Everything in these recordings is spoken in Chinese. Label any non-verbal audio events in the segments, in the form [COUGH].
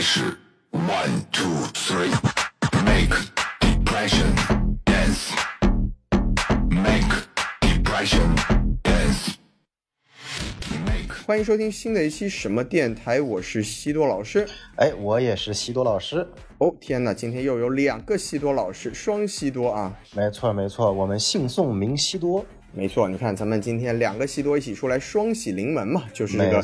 始，one two three，make depression dance，make depression dance。欢迎收听新的一期什么电台，我是西多老师。哎，我也是西多老师。哦天哪，今天又有两个西多老师，双西多啊！没错没错，我们姓宋名西多。没错，你看咱们今天两个西多一起出来双喜临门嘛，就是这个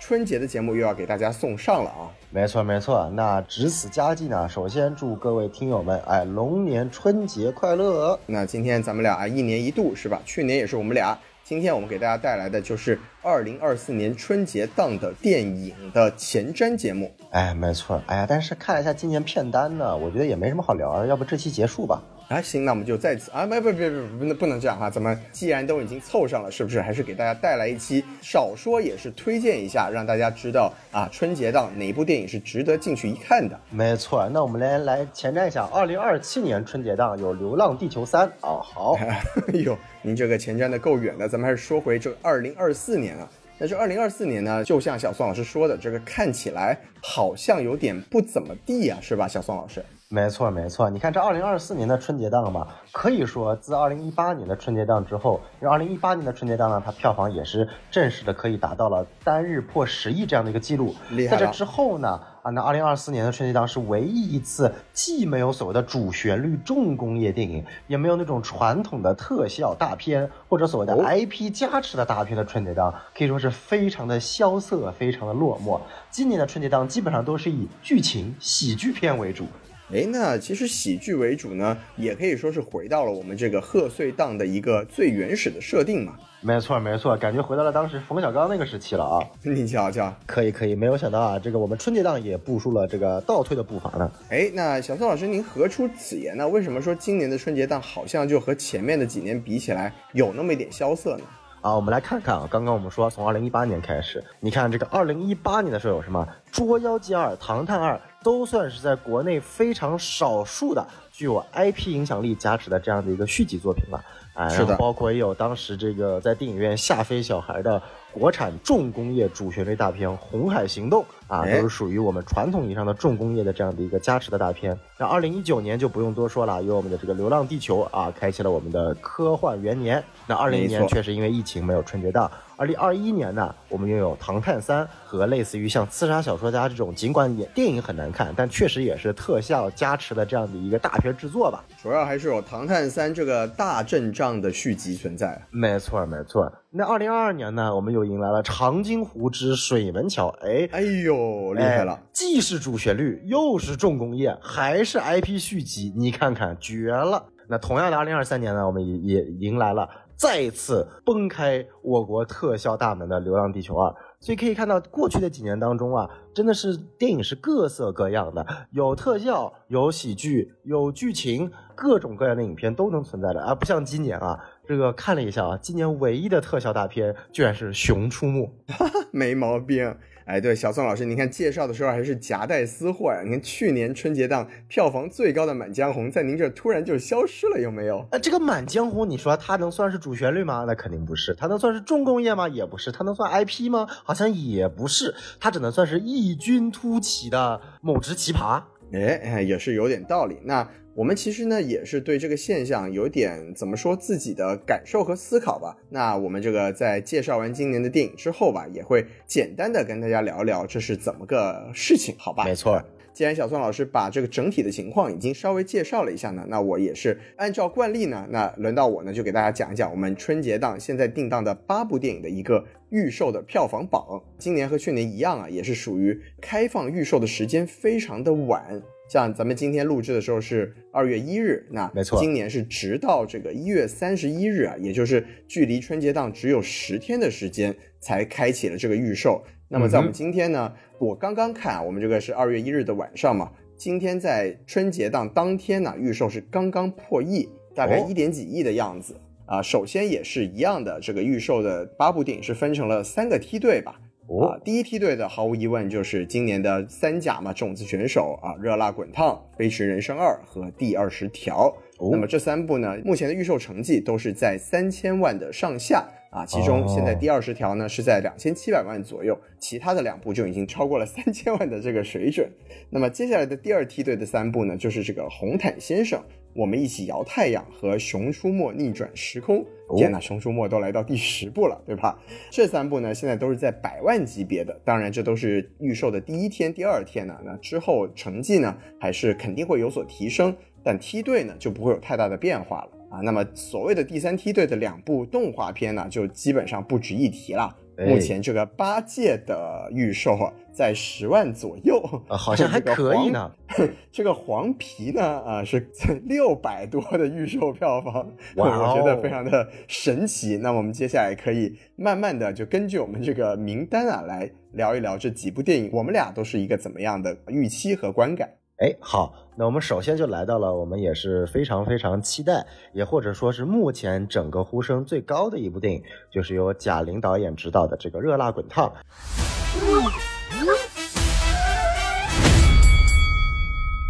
春节的节目又要给大家送上了啊！没错没错，那值此佳绩呢，首先祝各位听友们，哎，龙年春节快乐！那今天咱们俩啊一年一度是吧？去年也是我们俩。今天我们给大家带来的就是二零二四年春节档的电影的前瞻节目。哎，没错，哎呀，但是看了一下今年片单呢，我觉得也没什么好聊的，要不这期结束吧？啊，行，那我们就再次啊，不不不不不能不能这样哈，咱们既然都已经凑上了，是不是还是给大家带来一期，少说也是推荐一下，让大家知道啊，春节档哪部电影是值得进去一看的？没错，那我们来来前瞻一下，二零二七年春节档有《流浪地球三》啊，好，[LAUGHS] 哎呦，您这个前瞻的够远的，咱们还是说回这二零二四年啊。但是二零二四年呢，就像小宋老师说的，这个看起来好像有点不怎么地啊，是吧，小宋老师？没错没错，你看这二零二四年的春节档嘛，可以说自二零一八年的春节档之后，因为二零一八年的春节档呢，它票房也是正式的可以达到了单日破十亿这样的一个记录。在这之后呢，啊，那二零二四年的春节档是唯一一次既没有所谓的主旋律重工业电影，也没有那种传统的特效大片或者所谓的哦 IP 加持的大片的春节档，可以说是非常的萧瑟，非常的落寞。今年的春节档基本上都是以剧情喜剧片为主。哎，那其实喜剧为主呢，也可以说是回到了我们这个贺岁档的一个最原始的设定嘛。没错，没错，感觉回到了当时冯小刚那个时期了啊！你瞧瞧，可以，可以，没有想到啊，这个我们春节档也步入了这个倒退的步伐呢。哎，那小宋老师，您何出此言呢？为什么说今年的春节档好像就和前面的几年比起来有那么一点萧瑟呢？啊，我们来看看啊，刚刚我们说从二零一八年开始，你看这个二零一八年的时候有什么《捉妖记二》《唐探二》，都算是在国内非常少数的具有 IP 影响力加持的这样的一个续集作品了。啊，是的包括也有当时这个在电影院吓飞小孩的国产重工业主旋律大片《红海行动》啊，哎都是属于我们传统意义上的重工业的这样的一个加持的大片。那二零一九年就不用多说了，有我们的这个《流浪地球》啊，开启了我们的科幻元年。那二零年确实因为疫情没有春节档。二零二一年呢，我们拥有《唐探三》和类似于像《刺杀小说家》这种，尽管也电影很难看，但确实也是特效加持的这样的一个大片制作吧。主要还是有《唐探三》这个大阵仗的续集存在。没错，没错。那二零二二年呢，我们又迎来了《长津湖之水门桥》。哎，哎呦，厉害了！哎既是主旋律，又是重工业，还是 IP 续集，你看看，绝了！那同样的，二零二三年呢，我们也也迎来了再次崩开我国特效大门的《流浪地球二》。所以可以看到，过去的几年当中啊，真的是电影是各色各样的，有特效，有喜剧，有剧情，各种各样的影片都能存在的，而不像今年啊，这个看了一下啊，今年唯一的特效大片居然是《熊出没》。[LAUGHS] 没毛病。哎，对，小宋老师，您看介绍的时候还是夹带私货呀？您看去年春节档票房最高的《满江红》在您这突然就消失了，有没有？呃，这个《满江红》，你说它能算是主旋律吗？那肯定不是。它能算是重工业吗？也不是。它能算 IP 吗？好像也不是。它只能算是异军突起的某只奇葩。哎，哎也是有点道理。那我们其实呢，也是对这个现象有点怎么说自己的感受和思考吧。那我们这个在介绍完今年的电影之后吧，也会简单的跟大家聊聊这是怎么个事情，好吧？没错。既然小宋老师把这个整体的情况已经稍微介绍了一下呢，那我也是按照惯例呢，那轮到我呢就给大家讲一讲我们春节档现在定档的八部电影的一个预售的票房榜。今年和去年一样啊，也是属于开放预售的时间非常的晚。像咱们今天录制的时候是二月一日，那没错今年是直到这个一月三十一日啊，也就是距离春节档只有十天的时间才开启了这个预售。那么在我们今天呢，我刚刚看啊，我们这个是二月一日的晚上嘛，今天在春节档当天呢，预售是刚刚破亿，大概哦一点几亿的样子啊。首先也是一样的，这个预售的八部电影是分成了三个梯队吧。哦啊，第一梯队的毫无疑问就是今年的三甲嘛，种子选手啊，热辣滚烫、飞驰人生二和第二十条。哦那么这三部呢，目前的预售成绩都是在三千万的上下。啊，其中现在第二十条呢是在两千七百万左右，其他的两部就已经超过了三千万的这个水准。那么接下来的第二梯队的三部呢，就是这个红毯先生。我们一起摇太阳和《熊出没逆转时空》，天呐，《熊出没》都来到第十部了，对吧？这三部呢，现在都是在百万级别的，当然这都是预售的第一天、第二天呢，那之后成绩呢，还是肯定会有所提升，但梯队呢就不会有太大的变化了啊。那么所谓的第三梯队的两部动画片呢，就基本上不值一提了。目前这个八戒的预售啊，在十万左右，好像 [LAUGHS] 还可以呢。[LAUGHS] 这个黄皮呢，啊，是 [LAUGHS] 六百多的预售票房，哇，我觉得非常的神奇。那我们接下来可以慢慢的就根据我们这个名单啊，来聊一聊这几部电影，我们俩都是一个怎么样的预期和观感。哎，好，那我们首先就来到了我们也是非常非常期待，也或者说是目前整个呼声最高的一部电影，就是由贾玲导演执导的这个《热辣滚烫》。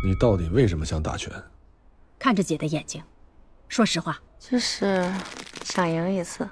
你到底为什么想打拳？看着姐的眼睛，说实话，就是想赢一次。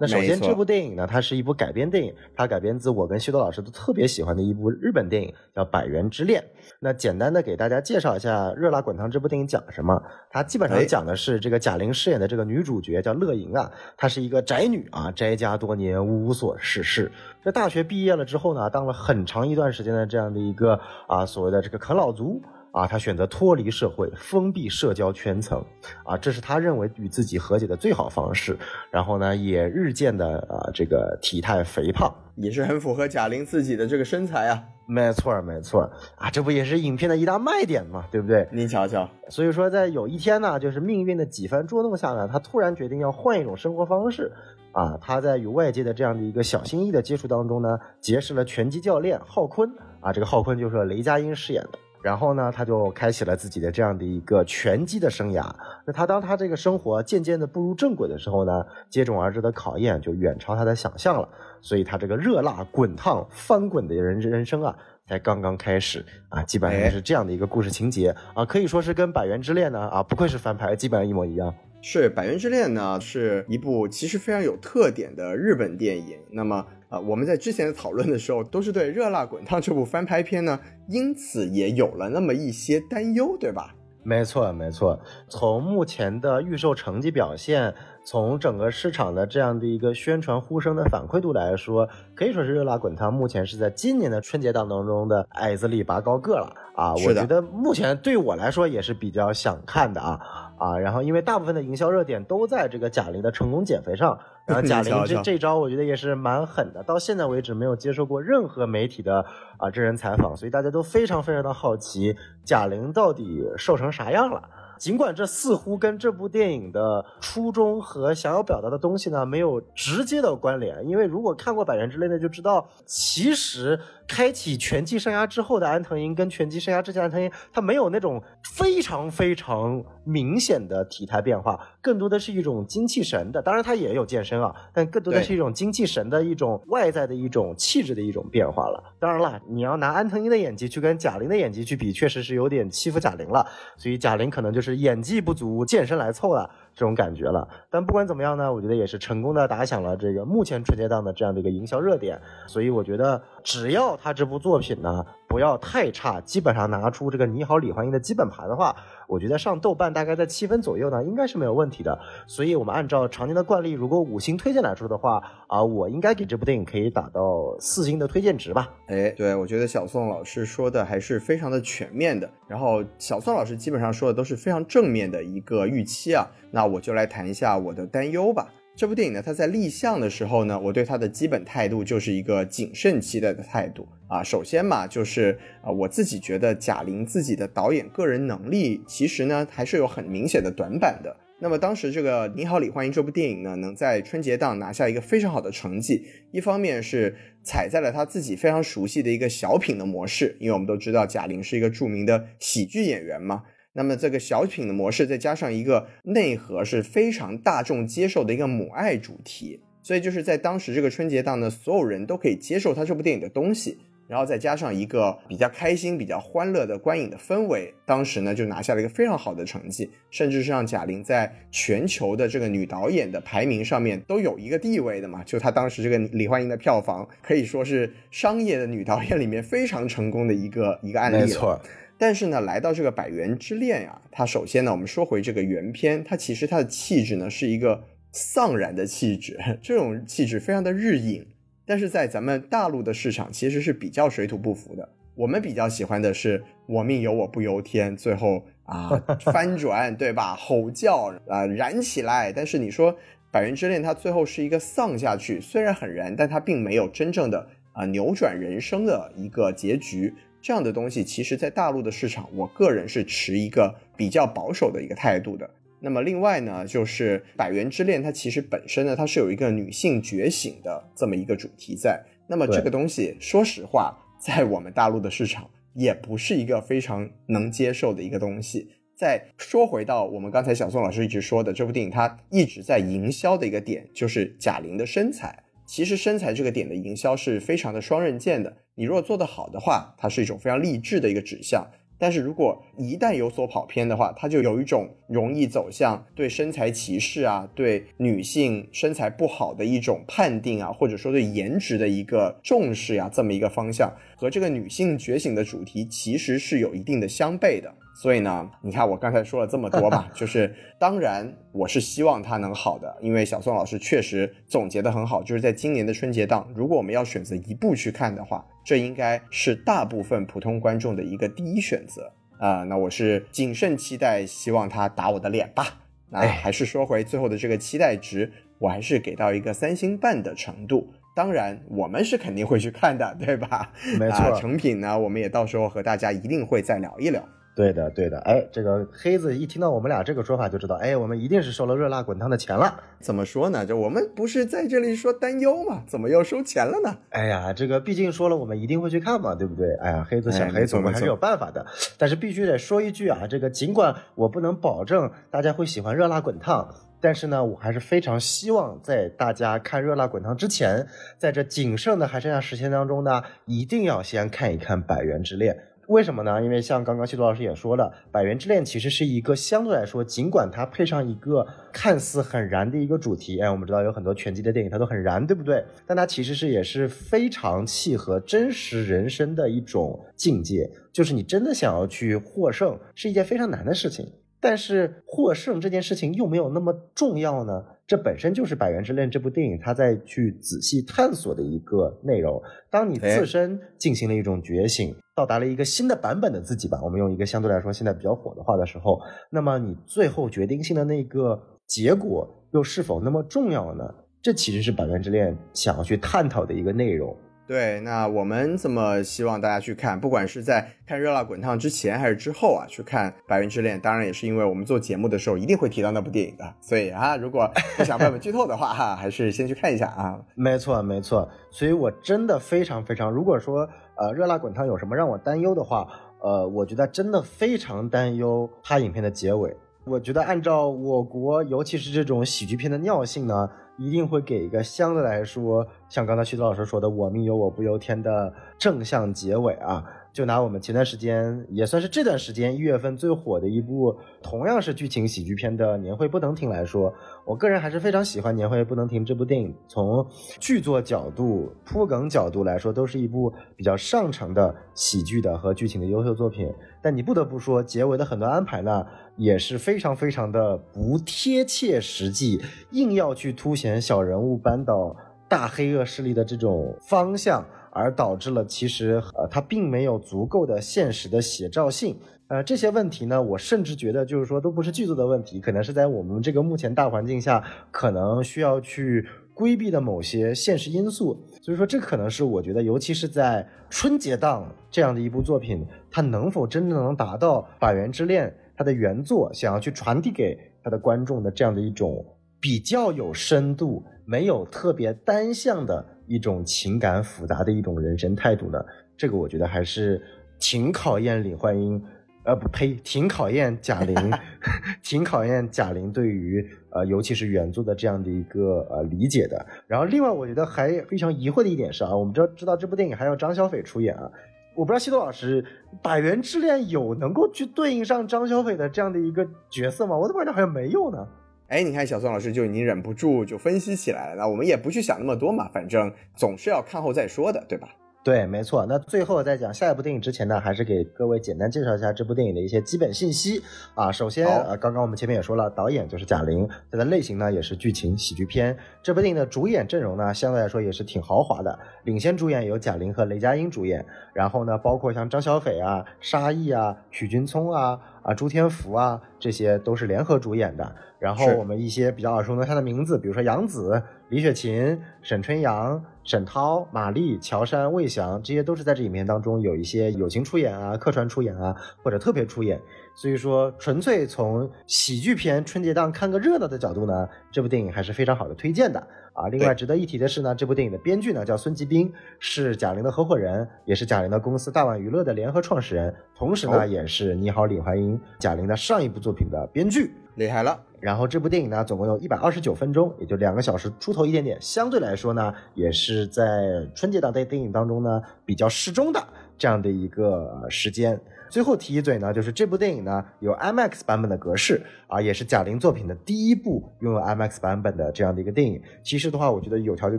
那首先，这部电影呢，它是一部改编电影，它改编自我跟西多老师都特别喜欢的一部日本电影，叫《百元之恋》。那简单的给大家介绍一下《热辣滚烫》这部电影讲什么？它基本上讲的是这个贾玲饰演的这个女主角叫乐莹啊，她是一个宅女啊，宅家多年无所事事。这大学毕业了之后呢，当了很长一段时间的这样的一个啊所谓的这个啃老族。啊，他选择脱离社会，封闭社交圈层，啊，这是他认为与自己和解的最好方式。然后呢，也日渐的啊，这个体态肥胖，也是很符合贾玲自己的这个身材啊。没错，没错，啊，这不也是影片的一大卖点嘛，对不对？您瞧瞧。所以说，在有一天呢，就是命运的几番捉弄下呢，他突然决定要换一种生活方式。啊，他在与外界的这样的一个小心翼翼的接触当中呢，结识了拳击教练浩坤。啊，这个浩坤就是雷佳音饰演的。然后呢，他就开启了自己的这样的一个拳击的生涯。那他当他这个生活渐渐的步入正轨的时候呢，接踵而至的考验就远超他的想象了。所以他这个热辣滚烫翻滚的人人生啊，才刚刚开始啊，基本上是这样的一个故事情节啊，可以说是跟《百元之恋》呢啊，不愧是翻拍，基本上一模一样。是《百元之恋》呢，是一部其实非常有特点的日本电影。那么。啊，我们在之前的讨论的时候，都是对《热辣滚烫》这部翻拍片呢，因此也有了那么一些担忧，对吧？没错，没错。从目前的预售成绩表现，从整个市场的这样的一个宣传呼声的反馈度来说，可以说是《热辣滚烫》目前是在今年的春节档当中的矮子里拔高个了啊！我觉得目前对我来说也是比较想看的啊啊！然后因为大部分的营销热点都在这个贾玲的成功减肥上。然后 [LAUGHS] 贾玲这这招，我觉得也是蛮狠的。到现在为止，没有接受过任何媒体的啊真人采访，所以大家都非常非常的好奇，贾玲到底瘦成啥样了。尽管这似乎跟这部电影的初衷和想要表达的东西呢没有直接的关联，因为如果看过《百元之恋》的就知道，其实。开启拳击生涯之后的安藤英跟拳击生涯之前安藤英，他没有那种非常非常明显的体态变化，更多的是一种精气神的。当然他也有健身啊，但更多的是一种精气神的一种外在的一种气质的一种变化了。当然了，你要拿安藤英的演技去跟贾玲的演技去比，确实是有点欺负贾玲了。所以贾玲可能就是演技不足，健身来凑了。这种感觉了，但不管怎么样呢，我觉得也是成功的打响了这个目前春节档的这样的一个营销热点，所以我觉得只要他这部作品呢不要太差，基本上拿出这个你好李焕英的基本盘的话。我觉得上豆瓣大概在七分左右呢，应该是没有问题的。所以，我们按照常年的惯例，如果五星推荐来说的话，啊，我应该给这部电影可以打到四星的推荐值吧？哎，对，我觉得小宋老师说的还是非常的全面的。然后，小宋老师基本上说的都是非常正面的一个预期啊。那我就来谈一下我的担忧吧。这部电影呢，它在立项的时候呢，我对它的基本态度就是一个谨慎期待的态度啊。首先嘛，就是啊，我自己觉得贾玲自己的导演个人能力其实呢还是有很明显的短板的。那么当时这个《你好，李焕英》这部电影呢，能在春节档拿下一个非常好的成绩，一方面是踩在了他自己非常熟悉的一个小品的模式，因为我们都知道贾玲是一个著名的喜剧演员嘛。那么这个小品的模式，再加上一个内核是非常大众接受的一个母爱主题，所以就是在当时这个春节档呢，所有人都可以接受他这部电影的东西。然后再加上一个比较开心、比较欢乐的观影的氛围，当时呢就拿下了一个非常好的成绩，甚至是让贾玲在全球的这个女导演的排名上面都有一个地位的嘛。就她当时这个李焕英的票房可以说是商业的女导演里面非常成功的一个一个案例。没错，但是呢，来到这个《百元之恋》呀，它首先呢，我们说回这个原片，它其实它的气质呢是一个丧然的气质，[LAUGHS] 这种气质非常的日影，但是在咱们大陆的市场其实是比较水土不服的。我们比较喜欢的是“我命由我不由天”，最后啊 [LAUGHS] 翻转，对吧？吼叫啊燃起来。但是你说《百元之恋》它最后是一个丧下去，虽然很燃，但它并没有真正的啊扭转人生的一个结局。这样的东西，其实在大陆的市场，我个人是持一个比较保守的一个态度的。那么另外呢，就是《百元之恋》，它其实本身呢，它是有一个女性觉醒的这么一个主题在。那么这个东西，说实话，在我们大陆的市场，也不是一个非常能接受的一个东西。再说回到我们刚才小宋老师一直说的这部电影，它一直在营销的一个点，就是贾玲的身材。其实身材这个点的营销是非常的双刃剑的。你如果做得好的话，它是一种非常励志的一个指向；但是如果一旦有所跑偏的话，它就有一种容易走向对身材歧视啊、对女性身材不好的一种判定啊，或者说对颜值的一个重视呀，这么一个方向，和这个女性觉醒的主题其实是有一定的相悖的。所以呢，你看我刚才说了这么多吧，[LAUGHS] 就是当然我是希望它能好的，因为小宋老师确实总结的很好，就是在今年的春节档，如果我们要选择一部去看的话，这应该是大部分普通观众的一个第一选择啊、那我是谨慎期待，希望他打我的脸吧。那哎还是说回最后的这个期待值，我还是给到一个三星半的程度。当然，我们是肯定会去看的，对吧？没错啊成品呢，我们也到时候和大家一定会再聊一聊。对的，对的。哎，这个黑子一听到我们俩这个说法，就知道，哎，我们一定是收了热辣滚烫的钱了。怎么说呢？就我们不是在这里说担忧吗？怎么又收钱了呢？哎呀，这个毕竟说了，我们一定会去看嘛，对不对？哎呀，黑子小哎黑子，我们还是有办法的。但是必须得说一句啊，这个尽管我不能保证大家会喜欢热辣滚烫，但是呢，我还是非常希望在大家看热辣滚烫之前，在这仅剩的还剩下时间当中呢，一定要先看一看《百元之恋》。为什么呢？因为像刚刚西多老师也说了，《百元之恋》其实是一个相对来说，尽管它配上一个看似很燃的一个主题，哎，我们知道有很多拳击的电影它都很燃，对不对？但它其实是也是非常契合真实人生的一种境界，就是你真的想要去获胜，是一件非常难的事情。但是获胜这件事情又没有那么重要呢？这本身就是《百元之恋》这部电影它在去仔细探索的一个内容。当你哎自身进行了一种觉醒，到达了一个新的版本的自己吧，我们用一个相对来说现在比较火的话的时候，那么你最后决定性的那个结果又是否那么重要呢？这其实是《百元之恋》想要去探讨的一个内容。对，那我们怎么希望大家去看？不管是在看《热辣滚烫》之前还是之后啊，去看《百元之恋》，当然也是因为我们做节目的时候一定会提到那部电影的。所以啊，如果不想被我们剧透的话，哈，[LAUGHS] 还是先去看一下啊。没错，没错。所以我真的非常非常，如果说呃热辣滚烫有什么让我担忧的话，呃，我觉得真的非常担忧它影片的结尾。我觉得按照我国尤其是这种喜剧片的尿性呢，一定会给一个相对来说，像刚才徐子老师说的“我命由我不由天”的正向结尾啊。就拿我们前段时间也算是这段时间一月份最火的一部同样是剧情喜剧片的《年会不能停》来说，我个人还是非常喜欢《年会不能停》这部电影。从剧作角度、铺梗角度来说，都是一部比较上乘的喜剧的和剧情的优秀作品。但你不得不说，结尾的很多安排呢，也是非常非常的不贴切实际，硬要去凸显小人物扳倒大黑恶势力的这种方向。而导致了其实呃它并没有足够的现实的写照性。呃，这些问题呢，我甚至觉得就是说都不是剧组的问题，可能是在我们这个目前大环境下，可能需要去规避的某些现实因素。所以说，这可能是我觉得，尤其是在春节档这样的一部作品，它能否真正能达到《百元之恋》它的原作想要去传递给他的观众的这样的一种比较有深度、没有特别单向的。一种情感复杂的一种人生态度呢，这个我觉得还是挺考验李焕英呃，不呸，挺考验贾玲，[LAUGHS] 挺考验贾玲对于呃，尤其是原作的这样的一个呃理解的。然后，另外我觉得还非常疑惑的一点是啊，我们知道知道这部电影还有张小斐出演啊，我不知道西多老师《百元之恋》有能够去对应上张小斐的这样的一个角色吗？我怎么感觉好像没有呢？哎，你看小宋老师就已经忍不住就分析起来了。那我们也不去想那么多嘛，反正总是要看后再说的，对吧？对，没错。那最后在讲下一部电影之前呢，还是给各位简单介绍一下这部电影的一些基本信息啊。首先，呃，刚刚我们前面也说了，导演就是贾玲，它的类型呢也是剧情喜剧片。这部电影的主演阵容呢，相对来说也是挺豪华的，领衔主演有贾玲和雷佳音主演，然后呢，包括像张小斐啊、沙溢啊、许君聪啊。啊，朱天福啊，这些都是联合主演的。然后我们一些比较耳熟能详的名字，比如说杨紫、李雪琴、沈春阳、沈涛、马丽、乔杉、魏翔，这些都是在这影片当中有一些友情出演啊、客串出演啊，或者特别出演。所以说，纯粹从喜剧片春节档看个热闹的角度呢，这部电影还是非常好的推荐的啊。另外值得一提的是呢，这部电影的编剧呢叫孙吉兵，是贾玲的合伙人，也是贾玲的公司大碗娱乐的联合创始人，同时呢也是《你好，李焕英》贾玲的上一部作品的编剧，厉害了。然后这部电影呢，总共有一百二十九分钟，也就两个小时出头一点点，相对来说呢，也是在春节档的电影当中呢比较适中的这样的一个时间。最后提一嘴呢，就是这部电影呢有 IMAX 版本的格式啊，也是贾玲作品的第一部拥有 IMAX 版本的这样的一个电影。其实的话，我觉得有条件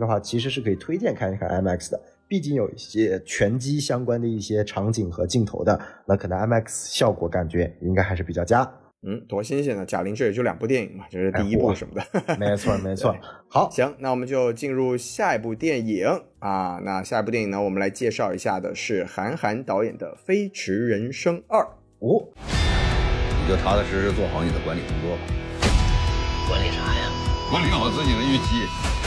的话，其实是可以推荐看一看 IMAX 的，毕竟有一些拳击相关的一些场景和镜头的，那可能 IMAX 效果感觉应该还是比较佳。嗯，多新鲜呢！贾玲这也就两部电影嘛，这是第一部什么的。[LAUGHS] 没错，没错。好，行，那我们就进入下一部电影啊。那下一部电影呢，我们来介绍一下的是韩寒导演的《飞驰人生二》。哦，你就踏踏实实做好你的管理工作吧。管理啥呀？管理好自己的预期。《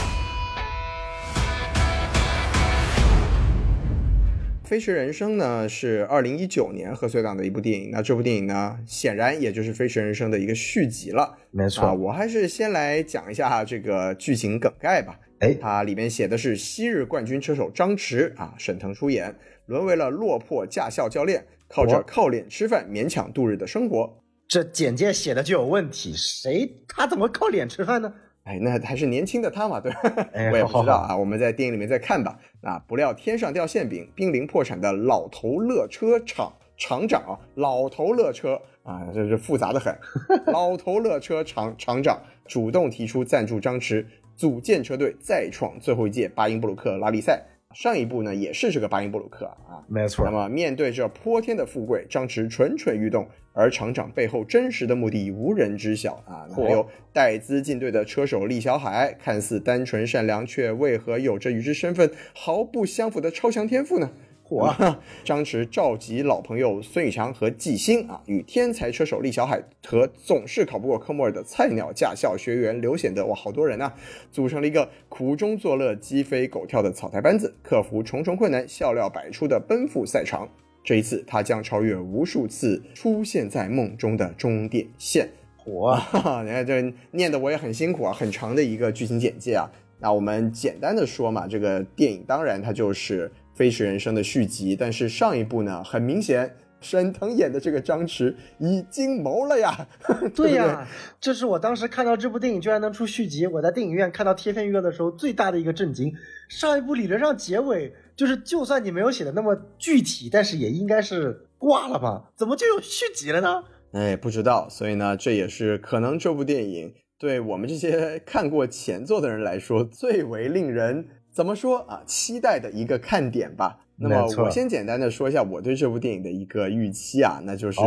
飞驰人生》呢是二零一九年贺岁档的一部电影，那这部电影呢显然也就是《飞驰人生》的一个续集了。没错，啊，我还是先来讲一下这个剧情梗概吧。哎，它里面写的是昔日冠军车手张弛啊，沈腾出演，沦为了落魄驾校教练，靠着靠脸吃饭勉强度日的生活。这简介写的就有问题，谁他怎么靠脸吃饭呢？哎，那还是年轻的他嘛，对吧？[LAUGHS] 我也不知道啊，我们在电影里面再看吧。啊，不料天上掉馅饼，濒临破产的老头乐车厂厂长，老头乐车啊，这是复杂的很。[LAUGHS] 老头乐车厂厂长主动提出赞助张弛，组建车队，再创最后一届巴音布鲁克拉力赛。上一部呢也是这个巴音布鲁克啊，没错。那么面对这泼天的富贵，张弛蠢蠢欲动，而厂长背后真实的目的无人知晓啊。还有带资进队的车手厉小海，看似单纯善良，却为何有着与之身份毫不相符的超强天赋呢？嚯！[LAUGHS] 张弛召集老朋友孙宇强和纪星啊，与天才车手厉小海和总是考不过科目二的菜鸟驾校学员刘显德，哇，好多人啊，组成了一个苦中作乐、鸡飞狗跳的草台班子，克服重重困难，笑料百出的奔赴赛场。这一次，他将超越无数次出现在梦中的终点线。嚯！[LAUGHS] 你看这念的我也很辛苦啊，很长的一个剧情简介啊。那我们简单的说嘛，这个电影当然它就是。《飞驰人生》的续集，但是上一部呢，很明显，沈腾演的这个张弛已经谋了呀。[LAUGHS] 对呀，这是我当时看到这部电影居然能出续集，我在电影院看到贴片预告的时候最大的一个震惊。上一部理论上结尾就是，就算你没有写的那么具体，但是也应该是挂了吧？怎么就有续集了呢？哎，不知道。所以呢，这也是可能这部电影对我们这些 [LAUGHS] 看过前作的人来说最为令人。怎么说啊？期待的一个看点吧。那么我先简单的说一下我对这部电影的一个预期啊，那就是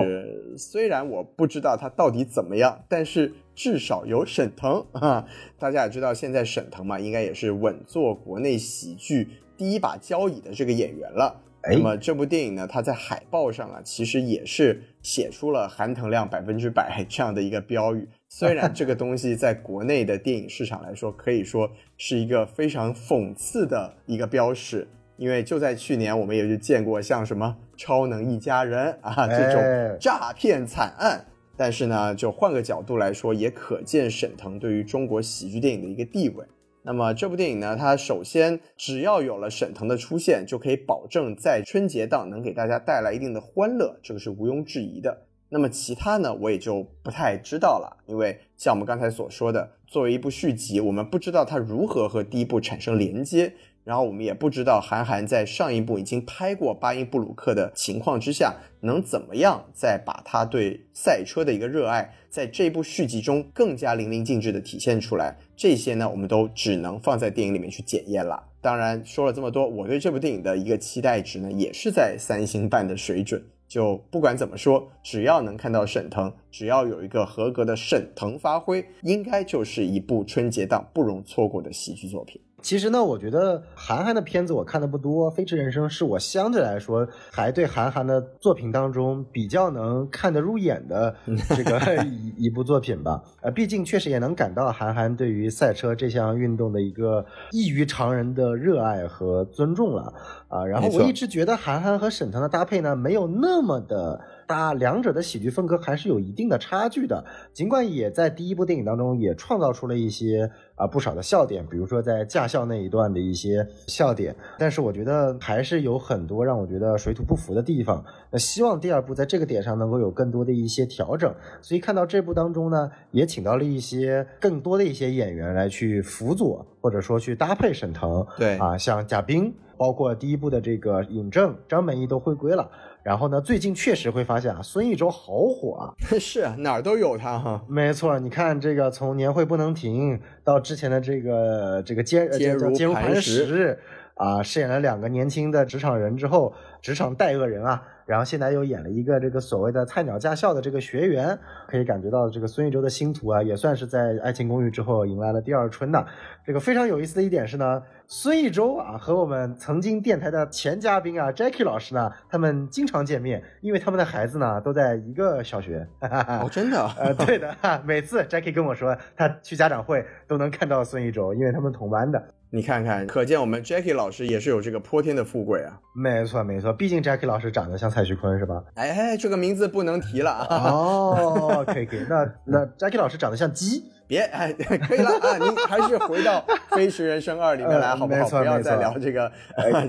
虽然我不知道它到底怎么样，但是至少有沈腾啊。大家也知道，现在沈腾嘛，应该也是稳坐国内喜剧第一把交椅的这个演员了。那么这部电影呢，它在海报上啊，其实也是写出了含腾量百分之百 [LAUGHS] 这样的一个标语。虽然这个东西在国内的电影市场来说，可以说是一个非常讽刺的一个标识，因为就在去年，我们也就见过像什么《超能一家人》啊这种诈骗惨案。但是呢，就换个角度来说，也可见沈腾对于中国喜剧电影的一个地位。那么这部电影呢，它首先只要有了沈腾的出现，就可以保证在春节档能给大家带来一定的欢乐，这个是毋庸置疑的。那么其他呢，我也就不太知道了，因为像我们刚才所说的，作为一部续集，我们不知道它如何和第一部产生连接，然后我们也不知道韩寒在上一部已经拍过巴音布鲁克的情况之下，能怎么样再把他对赛车的一个热爱，在这部续集中更加淋漓尽致的体现出来。这些呢，我们都只能放在电影里面去检验了。当然，说了这么多，我对这部电影的一个期待值呢，也是在三星半的水准。就不管怎么说，只要能看到沈腾，只要有一个合格的沈腾发挥，应该就是一部春节档不容错过的喜剧作品。其实呢，我觉得韩寒的片子我看的不多，《飞驰人生》是我相对来说还对韩寒的作品当中比较能看得入眼的这个 [LAUGHS] 一一部作品吧。呃，毕竟确实也能感到韩寒对于赛车这项运动的一个异于常人的热爱和尊重了啊。然后我一直觉得韩寒和沈腾的搭配呢，没有那么的。搭两者的喜剧风格还是有一定的差距的，尽管也在第一部电影当中也创造出了一些啊不少的笑点，比如说在驾校那一段的一些笑点，但是我觉得还是有很多让我觉得水土不服的地方。那希望第二部在这个点上能够有更多的一些调整。所以看到这部当中呢，也请到了一些更多的一些演员来去辅佐或者说去搭配沈腾。对啊，像贾冰，包括第一部的这个尹正、张本义都回归了。然后呢，最近确实会发现啊，孙艺洲好火啊，[LAUGHS] 是啊，哪儿都有他哈。没错，你看这个从年会不能停到之前的这个这个坚坚如坚如磐石啊，饰演了两个年轻的职场人之后，职场带恶人啊。然后现在又演了一个这个所谓的菜鸟驾校的这个学员，可以感觉到这个孙艺洲的星途啊，也算是在《爱情公寓》之后迎来了第二春的。这个非常有意思的一点是呢，孙艺洲啊和我们曾经电台的前嘉宾啊 Jackie 老师呢，他们经常见面，因为他们的孩子呢都在一个小学。[LAUGHS] 哦，真的？呃，对的，每次 Jackie 跟我说他去家长会都能看到孙艺洲，因为他们同班的。你看看，可见我们 Jackie 老师也是有这个泼天的富贵啊！没错没错，毕竟 Jackie 老师长得像蔡徐坤是吧？哎哎，这个名字不能提了啊！哦，可以可以，那 [LAUGHS] 那 Jackie 老师长得像鸡，别哎，可以了啊！您还是回到《飞驰人生二》里面来好不好？不要再聊这个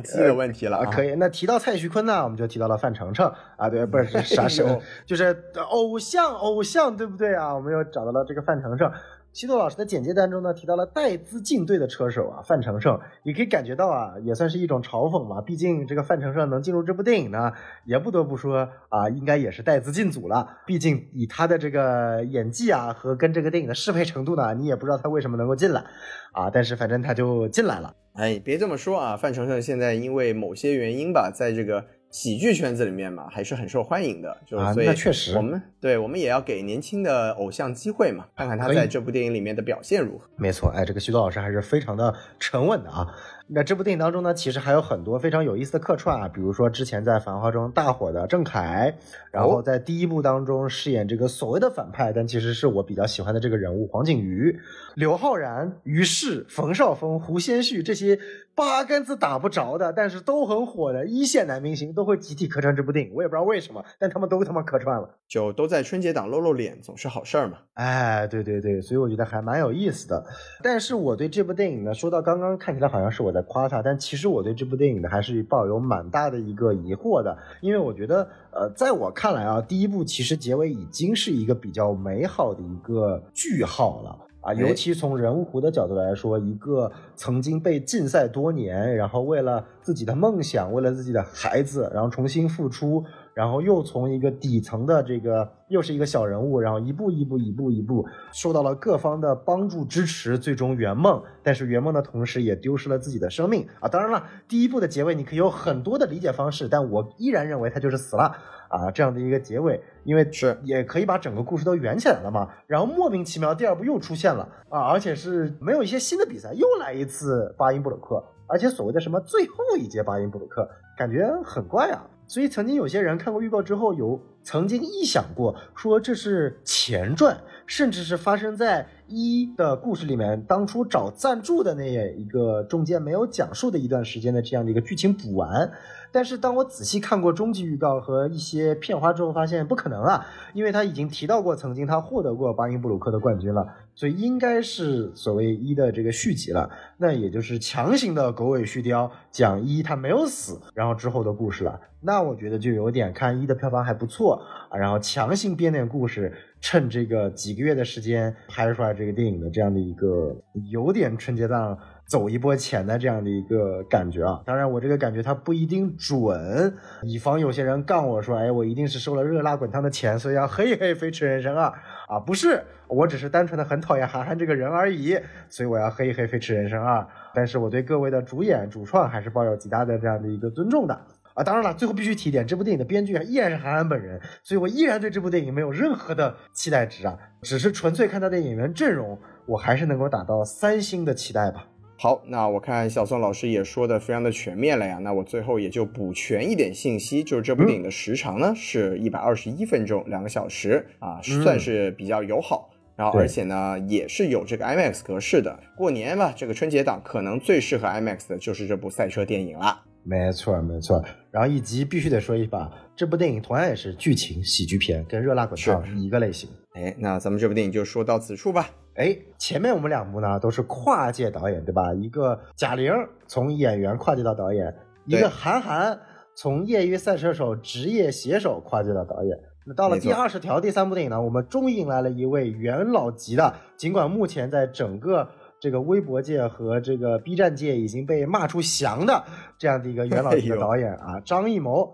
鸡的问题了啊！可以，那提到蔡徐坤呢，我们就提到了范丞丞啊，对，不是啥时候，就是偶像偶像，对不对啊？我们又找到了这个范丞丞。西多老师的简介当中呢，提到了带资进队的车手啊，范丞丞，也可以感觉到啊，也算是一种嘲讽嘛。毕竟这个范丞丞能进入这部电影呢，也不得不说啊，应该也是带资进组了。毕竟以他的这个演技啊，和跟这个电影的适配程度呢，你也不知道他为什么能够进来啊。但是反正他就进来了。哎，别这么说啊，范丞丞现在因为某些原因吧，在这个。喜剧圈子里面嘛，还是很受欢迎的，就所以那确实，我们对我们也要给年轻的偶像机会嘛，看看他在这部电影里面的表现如何。没错，哎，这个徐涛老师还是非常的沉稳的啊。那这部电影当中呢，其实还有很多非常有意思的客串啊，比如说之前在《繁花》中大火的郑恺，然后在第一部当中饰演这个所谓的反派，但其实是我比较喜欢的这个人物黄景瑜、刘昊然、于适、冯绍峰、胡先煦这些八竿子打不着的，但是都很火的一线男明星都会集体客串这部电影，我也不知道为什么，但他们都他妈客串了，就都在春节档露露脸，总是好事儿嘛。哎，对对对，所以我觉得还蛮有意思的。但是我对这部电影呢，说到刚刚看起来好像是我。在夸他，但其实我对这部电影呢还是抱有蛮大的一个疑惑的，因为我觉得，呃，在我看来啊，第一部其实结尾已经是一个比较美好的一个句号了啊，尤其从人物弧的角度来说，一个曾经被禁赛多年，然后为了自己的梦想，为了自己的孩子，然后重新复出。然后又从一个底层的这个，又是一个小人物，然后一步一步、一步一步，受到了各方的帮助支持，最终圆梦。但是圆梦的同时，也丢失了自己的生命啊！当然了，第一部的结尾你可以有很多的理解方式，但我依然认为他就是死了啊！这样的一个结尾，因为是也可以把整个故事都圆起来了嘛。然后莫名其妙，第二部又出现了啊，而且是没有一些新的比赛，又来一次巴音布鲁克，而且所谓的什么最后一节巴音布鲁克，感觉很怪啊。所以曾经有些人看过预告之后，有曾经臆想过，说这是前传，甚至是发生在一的故事里面，当初找赞助的那一个中间没有讲述的一段时间的这样的一个剧情补完。但是当我仔细看过终极预告和一些片花之后，发现不可能啊，因为他已经提到过曾经他获得过巴音布鲁克的冠军了，所以应该是所谓一的这个续集了，那也就是强行的狗尾续貂，讲一他没有死，然后之后的故事了。那我觉得就有点看一的票房还不错啊，然后强行编点故事，趁这个几个月的时间拍出来这个电影的这样的一个有点春节档走一波钱的这样的一个感觉啊。当然，我这个感觉它不一定准，以防有些人杠我说，哎，我一定是收了热辣滚烫的钱，所以要黑一黑《飞驰人生二》啊，不是，我只是单纯的很讨厌韩寒这个人而已，所以我要黑一黑《飞驰人生二》。但是我对各位的主演主创还是抱有极大的这样的一个尊重的。啊，当然了，最后必须提一点，这部电影的编剧依然是韩寒本人，所以我依然对这部电影没有任何的期待值啊，只是纯粹看他的演员阵容，我还是能够达到三星的期待吧。好，那我看小宋老师也说的非常的全面了呀，那我最后也就补全一点信息，就是这部电影的时长呢、是一百二十一分钟，两个小时啊，算是比较友好。然后，而且呢，也是有这个 IMAX 格式的。过年吧，这个春节档可能最适合 IMAX 的就是这部赛车电影啦。没错，没错。然后以及必须得说一把，这部电影同样也是剧情喜剧片，跟《热辣滚烫》是一个类型。哎，那咱们这部电影就说到此处吧。哎，前面我们两部呢都是跨界导演，对吧？一个贾玲从演员跨界到导演，一个韩寒从业余赛车手、职业写手跨界到导演。那到了第二十条第三部电影呢，我们终于迎来了一位元老级的，尽管目前在整个这个微博界和这个 B 站界已经被骂出翔的这样的一个元老级的导演啊，张艺谋。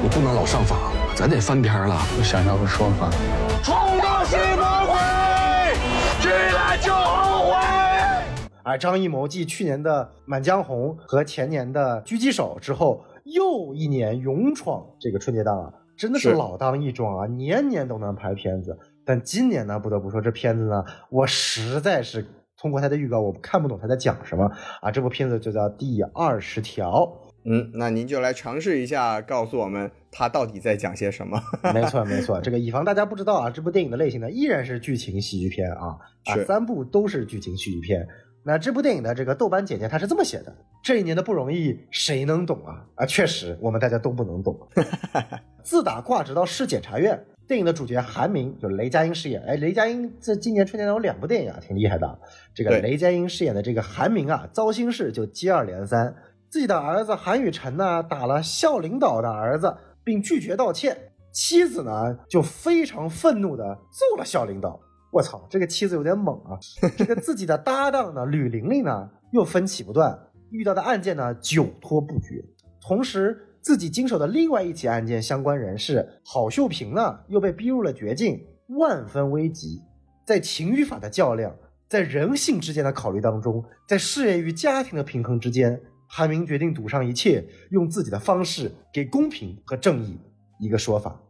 你不能老上访，咱得翻篇了。我想要个说法。而张艺谋继去年的《满江红》和前年的《狙击手》之后，又一年勇闯这个春节档啊，真的是是老当益壮啊，年年都能拍片子。但今年呢，不得不说这片子呢，我实在是通过他的预告，我看不懂他在讲什么啊。这部片子就叫《第二十条》。嗯，那您就来尝试一下，告诉我们他到底在讲些什么。没错，没错，[LAUGHS] 这个以防大家不知道啊，这部电影的类型呢依然是剧情喜剧片啊啊，三部都是剧情喜剧片。那这部电影的这个豆瓣简介它是这么写的：这一年的不容易，谁能懂啊？啊，确实，我们大家都不能懂。[LAUGHS] 自打挂职到市检察院，电影的主角韩明就是雷佳音饰演。哎，雷佳音这今年春节档有两部电影啊，挺厉害的。这个雷佳音饰演的这个韩明啊，糟心事就接二连三。自己的儿子韩雨辰呢，打了校领导的儿子，并拒绝道歉。妻子呢，就非常愤怒的揍了校领导。我操，这个妻子有点猛啊！[LAUGHS] 这个自己的搭档呢，吕玲玲呢，又分歧不断，遇到的案件呢，久拖不决。同时，自己经手的另外一起案件相关人士郝秀萍呢，又被逼入了绝境，万分危急。在情与法的较量，在人性之间的考虑当中，在事业与家庭的平衡之间，韩明决定赌上一切，用自己的方式给公平和正义一个说法。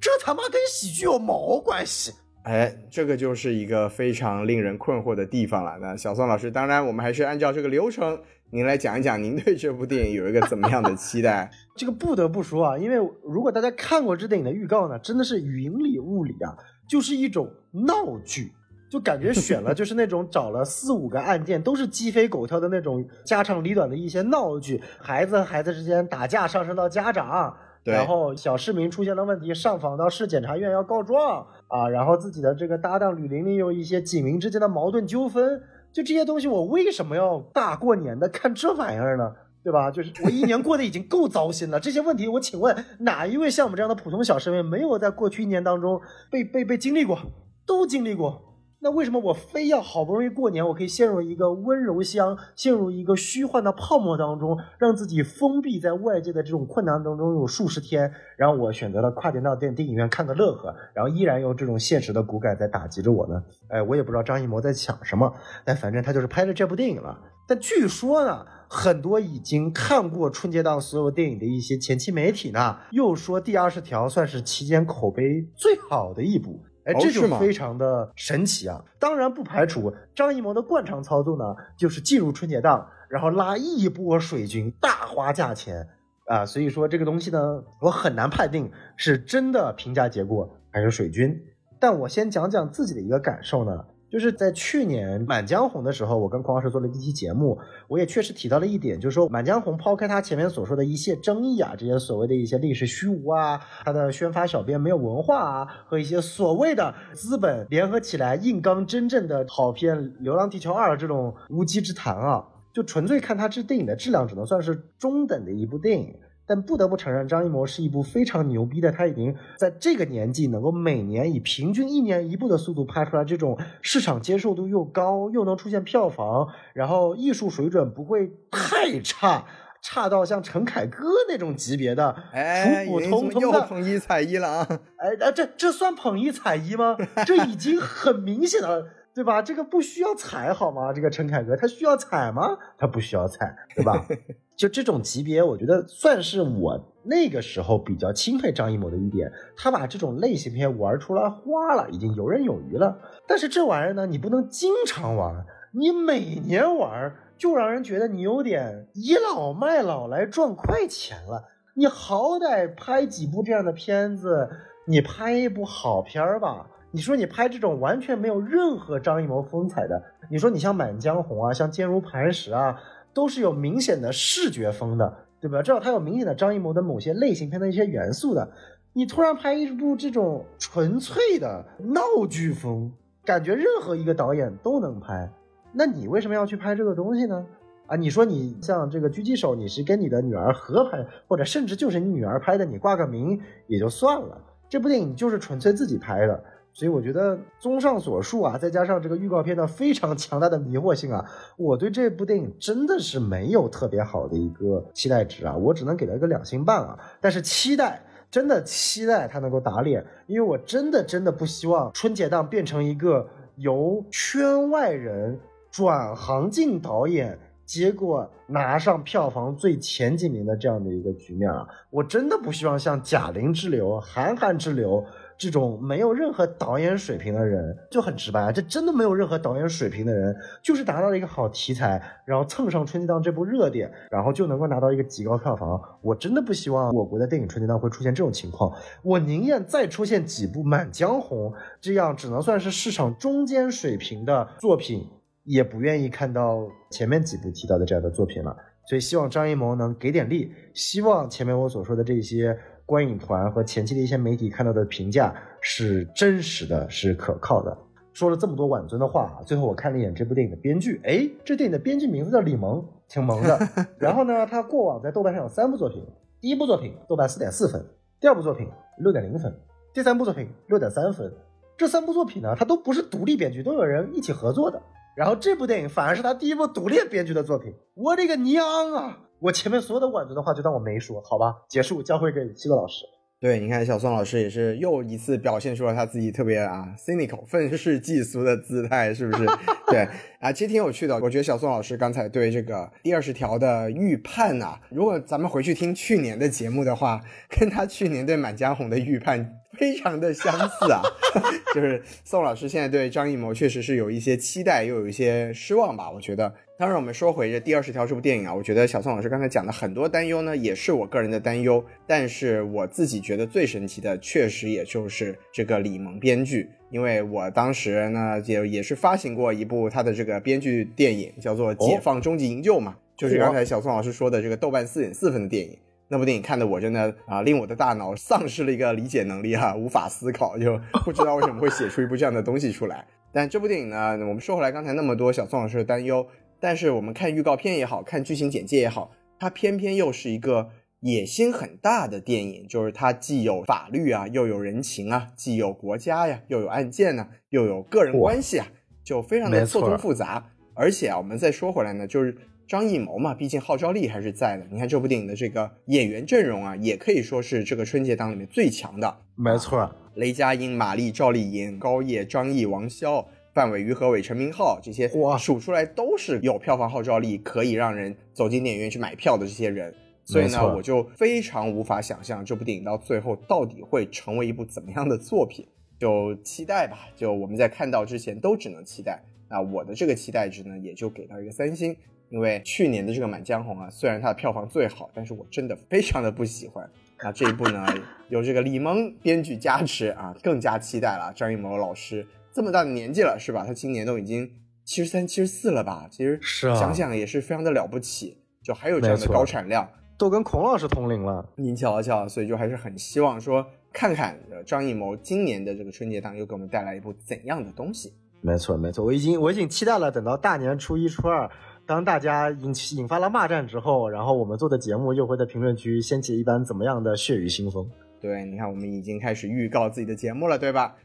这他妈跟喜剧有毛关系？哎，这个就是一个非常令人困惑的地方了。那小宋老师，当然我们还是按照这个流程，您来讲一讲您对这部电影有一个怎么样的期待？[LAUGHS] 这个不得不说啊，因为如果大家看过这电影的预告呢，真的是云里雾里啊，就是一种闹剧，就感觉选了 [LAUGHS] 就是那种找了四五个案件都是鸡飞狗跳的那种家长里短的一些闹剧，孩子和孩子之间打架上升到家长。然后小市民出现了问题，上访到市检察院要告状啊，然后自己的这个搭档吕玲玲有一些警民之间的矛盾纠纷，就这些东西，我为什么要大过年的看这玩意儿呢？对吧？就是我一年过得已经够糟心了，这些问题，我请问哪一位像我们这样的普通小市民没有在过去一年当中被被被经历过？都经历过。那为什么我非要好不容易过年，我可以陷入一个温柔乡，陷入一个虚幻的泡沫当中，让自己封闭在外界的这种困难当中有数十天，然后我选择了跨年到电电影院看个乐呵，然后依然有这种现实的骨感在打击着我呢？哎，我也不知道张艺谋在想什么，但反正他就是拍了这部电影了。但据说呢，很多已经看过春节档所有电影的一些前期媒体呢，又说《第二十条》算是期间口碑最好的一部。哎，这就非常的神奇啊！当然不排除张艺谋的惯常操作呢，就是进入春节档，然后拉一波水军，大花价钱啊。所以说这个东西呢，我很难判定是真的评价结果还是水军。但我先讲讲自己的一个感受呢，就是在去年《满江红》的时候，我跟孔老师做了一期节目，我也确实提到了一点，就是说《满江红》抛开他前面所说的一些争议啊，这些所谓的一些历史虚无啊，他的宣发小编没有文化啊，和一些所谓的资本联合起来硬刚真正的好片《流浪地球二》这种无稽之谈啊，就纯粹看他这电影的质量，只能算是中等的一部电影。但不得不承认，张艺谋是一部非常牛逼的。他已经在这个年纪，能够每年以平均一年一部的速度拍出来这种市场接受度又高，又能出现票房，然后艺术水准不会太差，差到像陈凯歌那种级别的哎，普普通通的。又捧一踩一了啊！哎哎，这这算捧一踩一吗？[LAUGHS] 这已经很明显了，对吧？这个不需要踩好吗？这个陈凯歌他需要踩吗？他不需要踩，对吧？[LAUGHS] 就这种级别，我觉得算是我那个时候比较钦佩张艺谋的一点，他把这种类型片玩出来花了，已经游刃有余了。但是这玩意儿呢，你不能经常玩，你每年玩，就让人觉得你有点倚老卖老来赚快钱了。你好歹拍几部这样的片子，你拍一部好片儿吧。你说你拍这种完全没有任何张艺谋风采的，你说你像《满江红》啊，像《坚如磐石》啊，都是有明显的视觉风的，对吧？至少它有明显的张艺谋的某些类型片的一些元素的。你突然拍一部这种纯粹的闹剧风，感觉任何一个导演都能拍，那你为什么要去拍这个东西呢？啊，你说你像这个狙击手，你是跟你的女儿合拍，或者甚至就是你女儿拍的，你挂个名也就算了。这部电影就是纯粹自己拍的，所以我觉得综上所述啊，再加上这个预告片的非常强大的迷惑性啊，我对这部电影真的是没有特别好的一个期待值啊，我只能给它一个两星半啊。但是期待，真的期待它能够打脸，因为我真的真的不希望春节档变成一个由圈外人转行进导演。结果拿上票房最前几名的这样的一个局面啊，我真的不希望像贾玲之流、韩寒之流这种没有任何导演水平的人，就很直白，这真的没有任何导演水平的人，就是拿到了一个好题材，然后蹭上春节档这部热点，然后就能够拿到一个极高票房。我真的不希望我国的电影春节档会出现这种情况，我宁愿再出现几部《满江红》这样只能算是市场中间水平的作品。也不愿意看到前面几部提到的这样的作品了，所以希望张艺谋能给点力，希望前面我所说的这些观影团和前期的一些媒体看到的评价是真实的，是可靠的。说了这么多挽尊的话，最后我看了一眼这部电影的编剧，哎，这电影的编剧名字叫李萌，挺萌的。[LAUGHS] 然后呢，他过往在豆瓣上有三部作品，第一部作品豆瓣四点四分，第二部作品六点零分，第三部作品六点三分。这三部作品呢，它都不是独立编剧，都有人一起合作的。然后这部电影反而是他第一部独立编剧的作品，我的个娘啊！我前面所有的挽尊的话就当我没说，好吧？结束，交回给七个老师。对，你看小宋老师也是又一次表现出了他自己特别啊 cynical 愤世嫉俗的姿态，是不是？[LAUGHS] 对啊，其实挺有趣的。我觉得小宋老师刚才对这个第二十条的预判呐、如果咱们回去听去年的节目的话，跟他去年对《满江红》的预判非常的相似啊。[LAUGHS] 就是宋老师现在对张艺谋确实是有一些期待，又有一些失望吧？我觉得。当然，我们说回这第二十条这部电影啊，我觉得小宋老师刚才讲的很多担忧呢，也是我个人的担忧。但是我自己觉得最神奇的，确实也就是这个李萌编剧，因为我当时呢也也是发行过一部他的这个编剧电影，叫做《解放终极营救》嘛，就是刚才小宋老师说的这个豆瓣四点四分的电影。那部电影看的我真的啊，令我的大脑丧失了一个理解能力哈、无法思考，就不知道为什么会写出一部这样的东西出来。[LAUGHS] 但这部电影呢，我们说回来，刚才那么多小宋老师的担忧，但是我们看预告片也好看剧情简介也好，它偏偏又是一个野心很大的电影，就是它既有法律啊，又有人情啊，既有国家呀，又有案件呢、又有个人关系啊，就非常的错综复杂。而且啊，我们再说回来呢，就是张艺谋嘛，毕竟号召力还是在的。你看这部电影的这个演员阵容啊，也可以说是这个春节档里面最强的。没错，雷佳音、马丽、赵丽颖、高叶、张译、王骁、范伟、于和伟、陈明昊这些哇数出来都是有票房号召力，可以让人走进电影院去买票的这些人。所以呢，我就非常无法想象这部电影到最后到底会成为一部怎么样的作品，就期待吧。就我们在看到之前都只能期待。那我的这个期待值呢，也就给到一个三星，因为去年的这个《满江红》啊，虽然它的票房最好，但是我真的非常的不喜欢。那这一部呢，有这个李萌编剧加持啊，更加期待了。张艺谋老师这么大的年纪了，是吧？他今年都已经七十三、七十四了吧？其实是啊想想也是非常的了不起，就还有这样的高产量。都跟孔老师同龄了。您瞧瞧，所以就还是很希望说，看看呃张艺谋今年的这个春节档又给我们带来一部怎样的东西。没错，没错，我已经我已经期待了，等到大年初一、初二，当大家引起引发了骂战之后，然后我们做的节目又会在评论区掀起一番怎么样的血雨腥风。对，你看我们已经开始预告自己的节目了，对吧？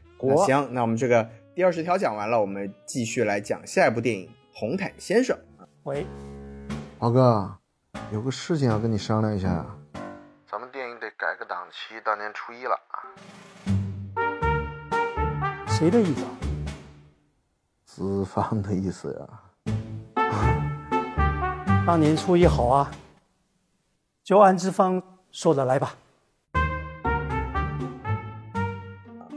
行，那我们这个第二十条讲完了，我们继续来讲下一部电影《红毯先生》。喂，华哥，有个事情要跟你商量一下。咱们电影得改个档期，大年初一了。谁的意思啊？资方的意思呀。大年初一好啊，就按资方说的来吧。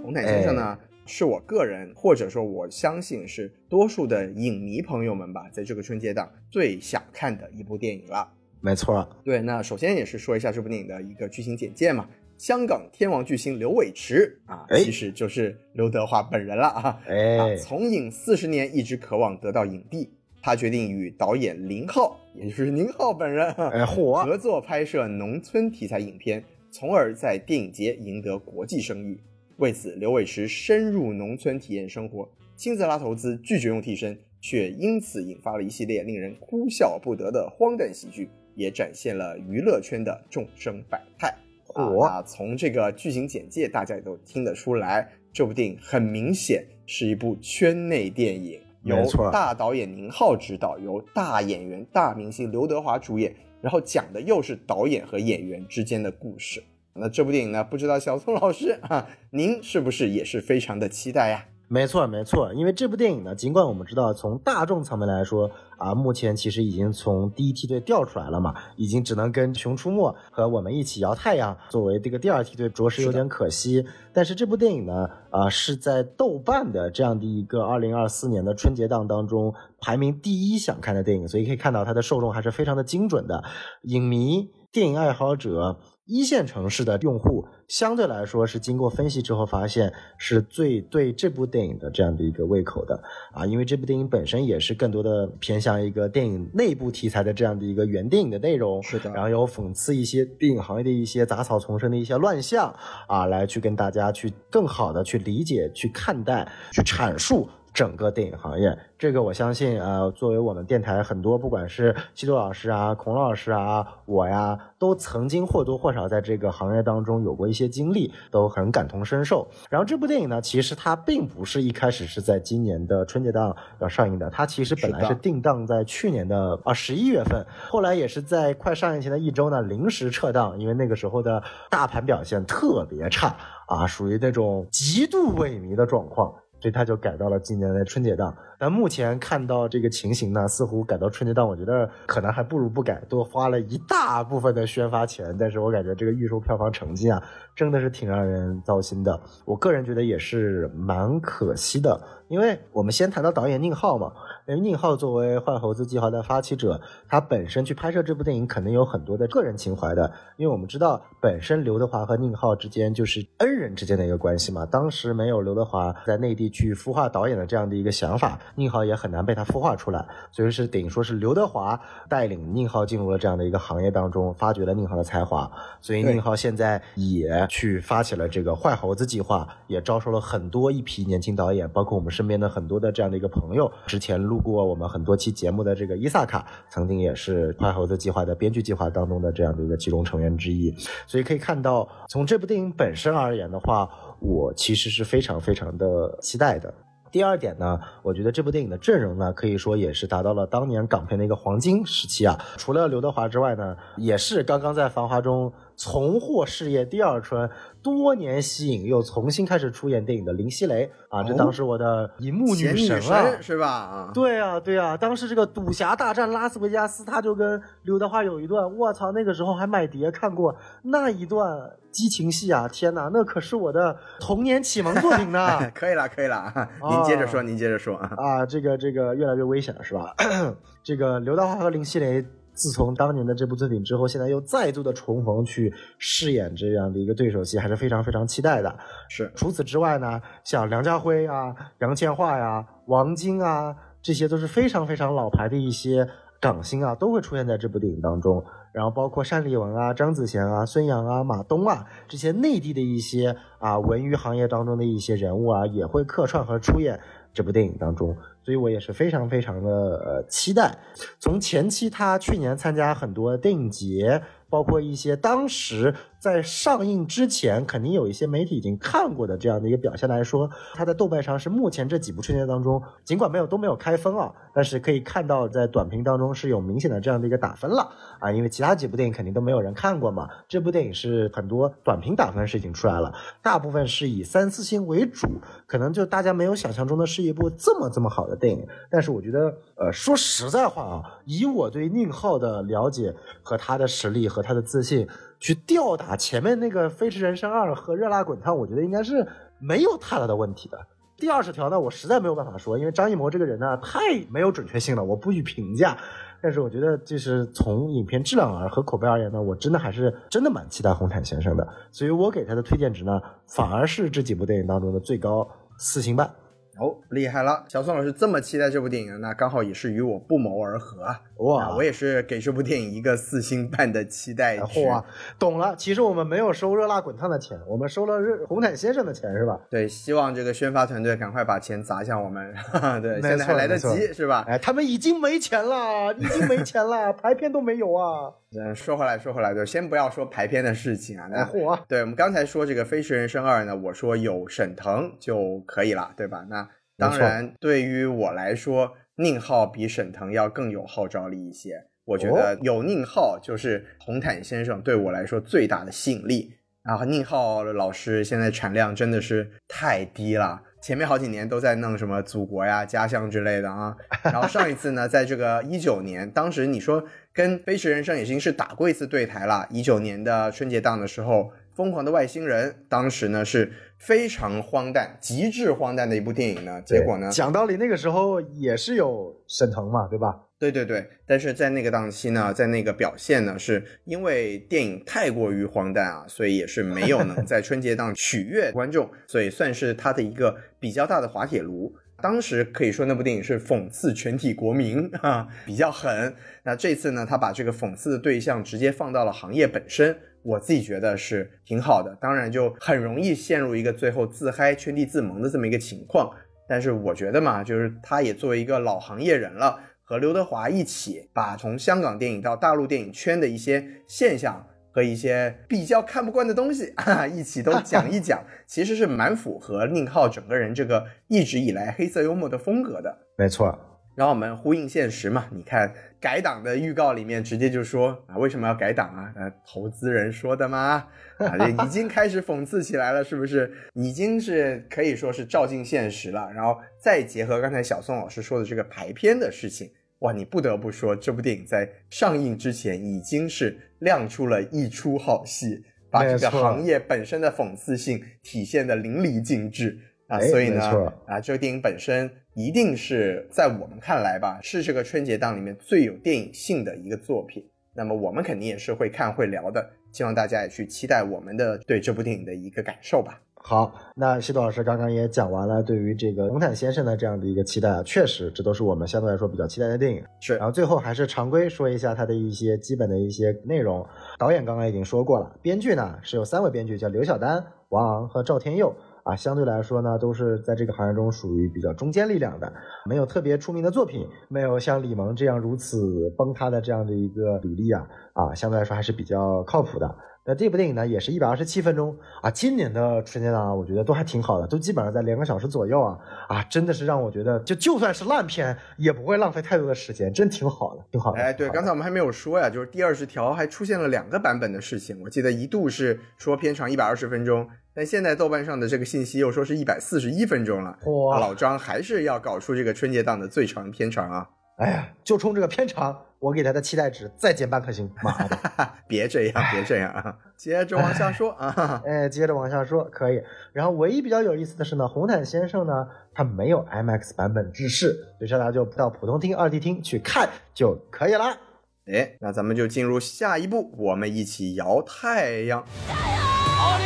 红毯先生呢，是我个人或者说我相信是多数的影迷朋友们吧，在这个春节档最想看的一部电影了。没错，对，那首先也是说一下这部电影的一个剧情简介嘛。香港天王巨星刘伟驰啊，哎其实就是刘德华本人了啊。哎啊，从影四十年，一直渴望得到影帝。他决定与导演林浩，也就是宁浩本人，合作拍摄农村题材影片，从而在电影节赢得国际声誉。为此，刘伟驰深入农村体验生活，亲自拉投资，拒绝用替身，却因此引发了一系列令人哭笑不得的荒诞喜剧，也展现了娱乐圈的众生百态。火啊，那从这个剧情简介，大家也都听得出来，这部电影很明显是一部圈内电影，由大导演宁浩执导，由大演员、大明星刘德华主演，然后讲的又是导演和演员之间的故事。那这部电影呢，不知道小宋老师啊，您是不是也是非常的期待呀？没错，没错，因为这部电影呢，尽管我们知道从大众层面来说啊，目前其实已经从第一梯队调出来了嘛，已经只能跟《熊出没》和我们一起摇太阳作为这个第二梯队，着实有点可惜。但是这部电影呢，啊，是在豆瓣的这样的一个二零二四年的春节档当中排名第一想看的电影，所以可以看到它的受众还是非常的精准的，影迷、电影爱好者。一线城市的用户相对来说是经过分析之后发现是最对这部电影的这样的一个胃口的啊，因为这部电影本身也是更多的偏向一个电影内部题材的这样的一个原电影的内容，是的然后有讽刺一些电影行业的一些杂草丛生的一些乱象啊，来去跟大家去更好的去理解、去看待、去阐述。整个电影行业，这个我相信，呃，作为我们电台很多，不管是西多老师啊、孔老师啊、我呀，都曾经或多或少在这个行业当中有过一些经历，都很感同身受。然后这部电影呢，其实它并不是一开始是在今年的春节档要上映的，它其实本来是定档在去年的啊十一月份，后来也是在快上映前的一周呢临时撤档，因为那个时候的大盘表现特别差啊，属于那种极度萎靡的状况。所以他就改到了今年的春节档。但目前看到这个情形呢，似乎改到春节档，我觉得可能还不如不改，多花了一大部分的宣发钱。但是我感觉这个预售票房成绩啊，真的是挺让人糟心的。我个人觉得也是蛮可惜的，因为我们先谈到导演宁浩嘛，因为宁浩作为坏猴子计划的发起者，他本身去拍摄这部电影肯定有很多的个人情怀的，因为我们知道本身刘德华和宁浩之间就是恩人之间的一个关系嘛。当时没有刘德华在内地去孵化导演的这样的一个想法，宁浩也很难被他孵化出来，所以是等于说是刘德华带领宁浩进入了这样的一个行业当中，发掘了宁浩的才华，所以宁浩现在也去发起了这个坏猴子计划，也招收了很多一批年轻导演，包括我们身边的很多的这样的一个朋友，之前录过我们很多期节目的这个伊萨卡，曾经也是坏猴子计划的编剧计划当中的这样的一个其中成员之一，所以可以看到，从这部电影本身而言的话，我其实是非常非常的期待的。第二点呢，我觉得这部电影的阵容呢，可以说也是达到了当年港片的一个黄金时期啊。除了刘德华之外呢，也是刚刚在《繁华》中重获事业第二春，多年息影又重新开始出演电影的林熙蕾啊，这当时我的银幕女神啊，神是吧？啊，对啊，对啊，当时这个赌侠大战拉斯维加斯，他就跟刘德华有一段，我操，那个时候还买碟看过那一段激情戏啊！天哪，那可是我的童年启蒙作品呢！[LAUGHS] 可以了，可以了，啊您接着说，您接着说啊。啊，这个这个越来越危险了，是吧？[LAUGHS] 这个刘德华和林熙蕾自从当年的这部作品之后，现在又再度的重逢去饰演这样的一个对手戏，还是非常非常期待的。是，除此之外呢，像梁家辉啊、杨千嬅呀、王晶啊，这些都是非常非常老牌的一些港星啊，都会出现在这部电影当中。然后包括单立文啊、张子贤啊、孙杨啊、马东啊这些内地的一些啊文娱行业当中的一些人物啊，也会客串和出演这部电影当中。所以我也是非常非常的呃期待。从前期他去年参加很多电影节，包括一些当时在上映之前肯定有一些媒体已经看过的这样的一个表现来说，他在豆瓣上是目前这几部春节当中，尽管没有都没有开分啊，但是可以看到在短评当中是有明显的这样的一个打分了啊，因为其他几部电影肯定都没有人看过嘛，这部电影是很多短评打分是已经出来了，大部分是以三四星为主，可能就大家没有想象中的是一部这么这么好的。电影，但是我觉得，呃，说实在话啊，以我对宁浩的了解和他的实力和他的自信，去吊打前面那个《飞驰人生二》和《热辣滚烫》，我觉得应该是没有太大的问题的。第二十条呢，我实在没有办法说，因为张艺谋这个人呢，太没有准确性了，我不予评价。但是我觉得，就是从影片质量而和口碑而言呢，我真的还是真的蛮期待《红毯先生》的。所以我给他的推荐值呢，反而是这几部电影当中的最高四星半。哦，厉害了！小宋老师这么期待这部电影，那刚好也是与我不谋而合啊！哇，我也是给这部电影一个四星半的期待值。哇，懂了。其实我们没有收热辣滚烫的钱，我们收了热红毯先生的钱，是吧？对，希望这个宣发团队赶快把钱砸向我们。哈 [LAUGHS] 对，现在还来得及，是吧？哎，他们已经没钱了，已经没钱了，[LAUGHS] 排片都没有啊。嗯，说回来，说回来，就先不要说排片的事情啊。那嚯，对我们刚才说这个《飞驰人生二》呢，我说有沈腾就可以了，对吧？那。当然，对于我来说，宁浩比沈腾要更有号召力一些。我觉得有宁浩就是红毯先生对我来说最大的吸引力。然后宁浩老师现在产量真的是太低了，前面好几年都在弄什么祖国呀、家乡之类的啊。[LAUGHS] 然后上一次呢，在这个一九年，当时你说跟《飞驰人生》已经是打过一次对台了。一九年的春节档的时候。疯狂的外星人，当时呢是非常荒诞、极致荒诞的一部电影呢。结果呢，讲道理那个时候也是有沈腾嘛，对吧？对对对。但是在那个档期呢，在那个表现呢，是因为电影太过于荒诞啊，所以也是没有能在春节档取悦观众，所以算是他的一个比较大的滑铁卢。当时可以说那部电影是讽刺全体国民啊，比较狠。那这次呢，他把这个讽刺的对象直接放到了行业本身。我自己觉得是挺好的，当然就很容易陷入一个最后自嗨、圈地自萌的这么一个情况。但是我觉得嘛，就是他也作为一个老行业人了，和刘德华一起把从香港电影到大陆电影圈的一些现象和一些比较看不惯的东西 [LAUGHS] 啊，一起都讲一讲，[LAUGHS] 其实是蛮符合宁浩整个人这个一直以来黑色幽默的风格的。没错。让我们呼应现实嘛？你看改档的预告里面直接就说啊，为什么要改档啊？呃，投资人说的吗？啊，这已经开始讽刺起来了，是不是？已经是可以说是照进现实了。然后再结合刚才小宋老师说的这个排片的事情，哇，你不得不说这部电影在上映之前已经是亮出了一出好戏，把这个行业本身的讽刺性体现的淋漓尽致啊。所以呢，啊，这个电影本身。一定是在我们看来吧，是这个春节档里面最有电影性的一个作品。那么我们肯定也是会看会聊的，希望大家也去期待我们的对这部电影的一个感受吧。好，那西多老师刚刚也讲完了对于这个红毯先生的这样的一个期待啊，确实这都是我们相对来说比较期待的电影。是，然后最后还是常规说一下它的一些基本的一些内容。导演刚刚已经说过了，编剧呢是有三位编剧，叫刘晓丹、王昂和赵天佑。啊，相对来说呢，都是在这个行业中属于比较中坚力量的，没有特别出名的作品，没有像李萌这样如此崩塌的这样的一个履历啊，啊，相对来说还是比较靠谱的。那这部电影呢，也是一百二十七分钟啊，今年的春节档我觉得都还挺好的，都基本上在两个小时左右啊，啊，真的是让我觉得就就算是烂片也不会浪费太多的时间，真挺好的，挺好的。哎，对，刚才我们还没有说呀，就是第二十条还出现了两个版本的事情，我记得一度是说片长一百二十分钟。但现在豆瓣上的这个信息又说是一百四十一分钟了，哇！老张还是要搞出这个春节档的最长片长啊！哎呀，就冲这个片长，我给他的期待值再减半颗星，妈的！[LAUGHS] 别这样，[LAUGHS] 别这样啊！接着往下说啊！[LAUGHS] 哎，接着往下说可以。然后唯一比较有意思的是呢，红毯先生呢，他没有 IMAX 版本制式，所以大家就到普通厅、二 D 厅去看就可以了。哎，那咱们就进入下一步，我们一起摇太阳。奥利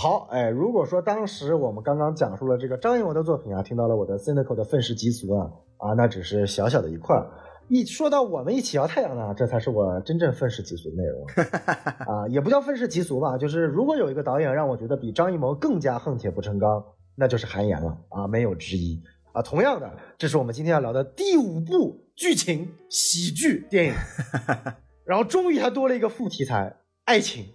好，哎，如果说当时我们刚刚讲述了这个张艺谋的作品啊，听到了我的 cynical 的愤世嫉俗啊，啊，那只是小小的一块儿。一说到我们一起摇太阳呢，这才是我真正愤世嫉俗的内容 [LAUGHS] 啊，也不叫愤世嫉俗吧，就是如果有一个导演让我觉得比张艺谋更加恨铁不成钢，那就是韩延了啊，没有之一啊。同样的，这是我们今天要聊的第五部剧情喜剧电影，[LAUGHS] 然后终于还多了一个副题材，爱情，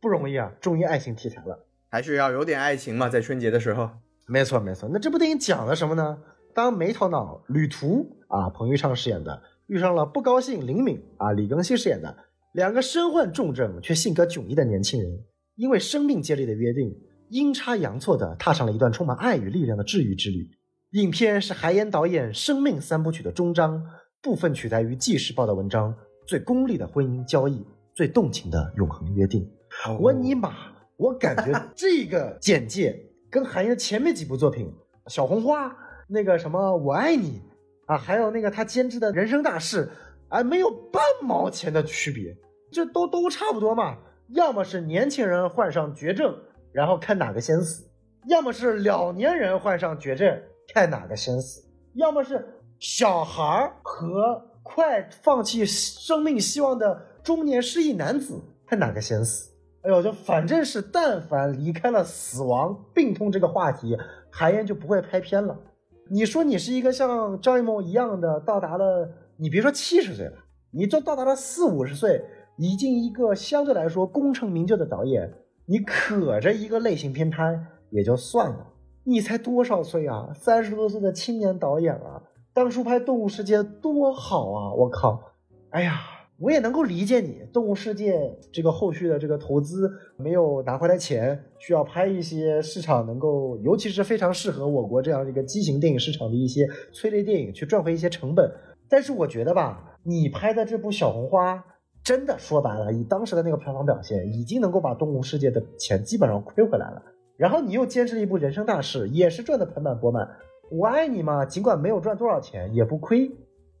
不容易啊，终于爱情题材了，还是要有点爱情嘛，在春节的时候。没错没错，那这部电影讲了什么呢？当没头脑旅途啊，彭昱畅饰演的。遇上了不高兴林敏啊，李庚希饰演的两个身患重症却性格迥异的年轻人，因为生命接力的约定，阴差阳错的踏上了一段充满爱与力量的治愈之旅。影片是海岩导演《生命三部曲》的终章，部分取材于《纪事报》的文章，最功利的婚姻交易，最动情的永恒约定。我尼玛，我感觉 [LAUGHS] 这个简介跟韩延前面几部作品《小红花》那个什么《我爱你》。啊，还有那个他监制的人生大事，啊，没有半毛钱的区别，这都都差不多嘛。要么是年轻人患上绝症，然后看哪个先死；要么是老年人患上绝症，看哪个先死；要么是小孩和快放弃生命希望的中年失忆男子，看哪个先死。哎呦，就反正是但凡离开了死亡、病痛这个话题，韩延就不会拍片了。你说你是一个像张艺谋一样的到达了，你别说七十岁了，你就到达了四五十岁，已经一个相对来说功成名就的导演，你可着一个类型片拍也就算了，你才多少岁啊？三十多岁的青年导演啊，当初拍《动物世界》多好啊！我靠，哎呀！我也能够理解你，动物世界这个后续的这个投资没有拿回来钱，需要拍一些市场能够，尤其是非常适合我国这样一个畸形电影市场的一些催泪电影，去赚回一些成本。但是我觉得吧，你拍的这部小红花，真的说白了，以当时的那个票房表现，已经能够把动物世界的钱基本上亏回来了。然后你又坚持了一部人生大事，也是赚的盆满钵满。我爱你嘛，尽管没有赚多少钱，也不亏。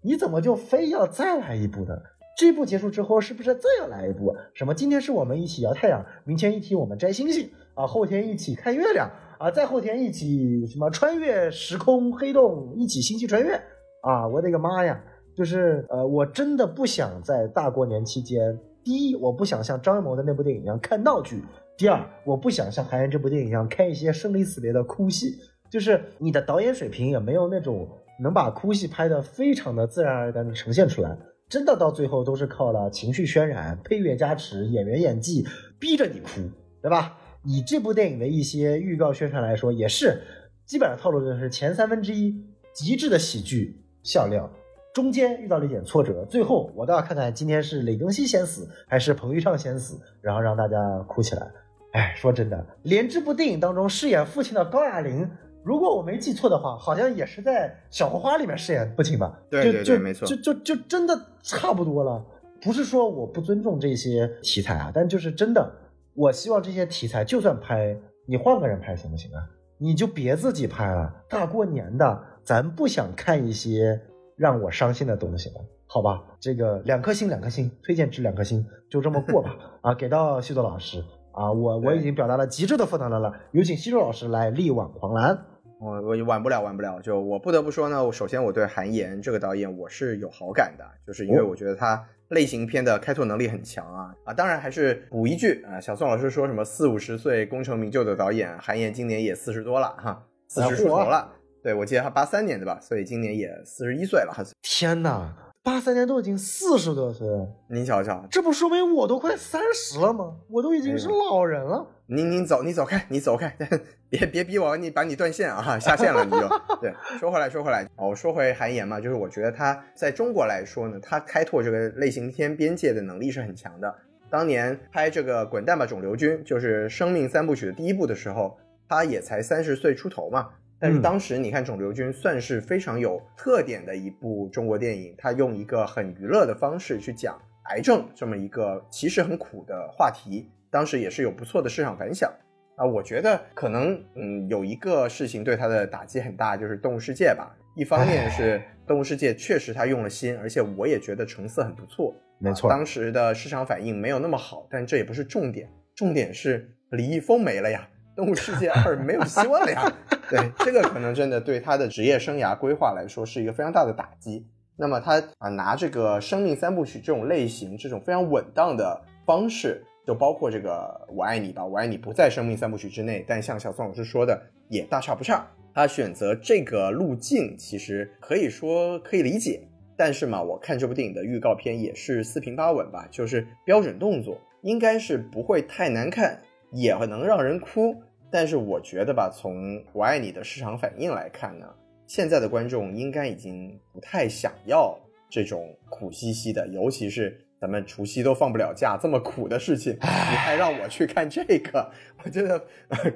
你怎么就非要再来一部呢？这部结束之后，是不是再要来一部？什么？今天是我们一起摇太阳，明天一起我们摘星星啊，后天一起看月亮啊，再后天一起什么穿越时空黑洞，一起星际穿越啊！我的个妈呀！就是呃，我真的不想在大过年期间，第一，我不想像张艺谋的那部电影一样看闹剧；第二，我不想像韩延这部电影一样看一些生离死别的哭戏。就是你的导演水平也没有那种能把哭戏拍得非常的自然而然的呈现出来。真的到最后都是靠了情绪渲染、配乐加持、演员演技逼着你哭，对吧？以这部电影的一些预告宣传来说，也是基本上套路就是前三分之一极致的喜剧笑料，中间遇到了一点挫折，最后我倒要看看今天是李庚希先死还是彭昱畅先死，然后让大家哭起来。哎，说真的，连这部电影当中饰演父亲的高亚麟。如果我没记错的话，好像也是在《小红花》里面饰演父亲吧？对对对，没错，就就就真的差不多了。不是说我不尊重这些题材啊，但就是真的，我希望这些题材就算拍，你换个人拍行不行啊？你就别自己拍了。大过年的，咱不想看一些让我伤心的东西了，好吧？这个两颗星，两颗星，推荐值两颗星，就这么过吧。[LAUGHS] 啊，给到西多老师啊，我我已经表达了极致的负能量了，有请西多老师来力挽狂澜。我我晚不了，晚不了。就我不得不说呢，我首先我对韩延这个导演我是有好感的，就是因为我觉得他类型片的开拓能力很强啊啊！当然还是补一句啊，小宋老师说什么四五十岁功成名就的导演，韩延今年也四十多了哈，四十出头了。对，我记得他八三年的吧，所以今年也四十一岁了。天哪！八三年都已经四十多岁了，您瞧瞧，这不说明我都快三十了吗？我都已经是老人了。您您走，你走开，你走开，[LAUGHS] 别别逼我，你把你断线啊，下线了你就。对，说回来说回来，我说回韩延嘛，就是我觉得他在中国来说呢，他开拓这个类型片边界的能力是很强的。当年拍这个《滚蛋吧，肿瘤君》，就是《生命三部曲》的第一部的时候，他也才三十岁出头嘛。但是当时你看《肿瘤君》算是非常有特点的一部中国电影，他用一个很娱乐的方式去讲癌症这么一个其实很苦的话题，当时也是有不错的市场反响。啊，我觉得可能嗯有一个事情对它的打击很大，就是《动物世界》吧。一方面是《动物世界》确实它用了心，而且我也觉得成色很不错。没错，当时的市场反应没有那么好，但这也不是重点，重点是李易峰没了呀，《动物世界二》没有希望了呀。对，这个可能真的对他的职业生涯规划来说是一个非常大的打击。那么他啊拿这个生命三部曲这种类型，这种非常稳当的方式，就包括这个我爱你吧，我爱你不在生命三部曲之内，但像小宋老师说的，也大差不差。他选择这个路径，其实可以说可以理解。但是嘛，我看这部电影的预告片也是四平八稳吧，就是标准动作，应该是不会太难看，也能让人哭。但是我觉得吧，从《我爱你》的市场反应来看呢，现在的观众应该已经不太想要这种苦兮兮的，尤其是咱们除夕都放不了假，这么苦的事情，你还让我去看这个，我觉得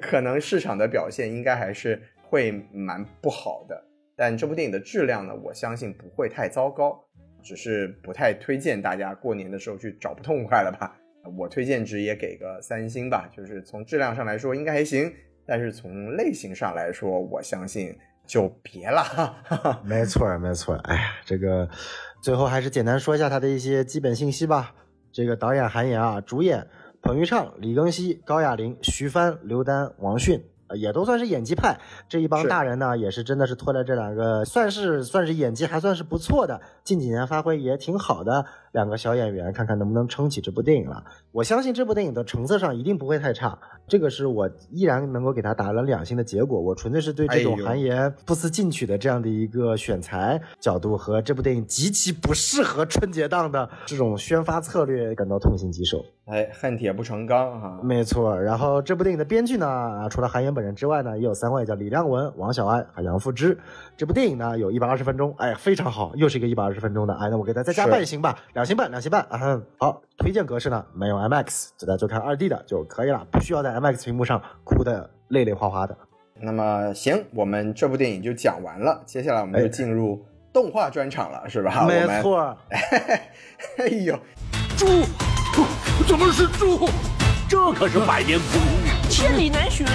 可能市场的表现应该还是。会蛮不好的，但这部电影的质量呢，我相信不会太糟糕，只是不太推荐大家过年的时候去找不痛快了吧。我推荐值也给个三星吧，就是从质量上来说应该还行，但是从类型上来说，我相信就别了。[LAUGHS] 没错，没错。哎呀，这个最后还是简单说一下它的一些基本信息吧。这个导演韩延啊，主演彭昱畅、李庚希、高亚麟、徐帆、刘丹、王迅。也都算是演技派，这一帮大人呢，也是真的是拖了这两个，算是算是演技还算是不错的，近几年发挥也挺好的两个小演员，看看能不能撑起这部电影了。我相信这部电影的成色上一定不会太差，这个是我依然能够给他打了两星的结果。我纯粹是对这种韩延不思进取的这样的一个选材角度和这部电影极其不适合春节档的这种宣发策略感到痛心疾首。哎，恨铁不成钢哈，没错。然后这部电影的编剧呢，除了韩延本人之外呢，也有三位，叫李亮文、王小安和杨富之。这部电影呢，有一百二十分钟，哎，非常好，又是一个一百二十分钟的。哎，那我给大家再加半星吧，两星半，两星半啊。好，推荐格式呢，没有 MX，大家就看二 D 的就可以了，不需要在 MX 屏幕上哭的泪泪花花的。那么行，我们这部电影就讲完了，接下来我们就进入动画专场了，是吧？没错。[LAUGHS] 哎呦，猪。怎么是猪？这可是百年不遇、千里难寻、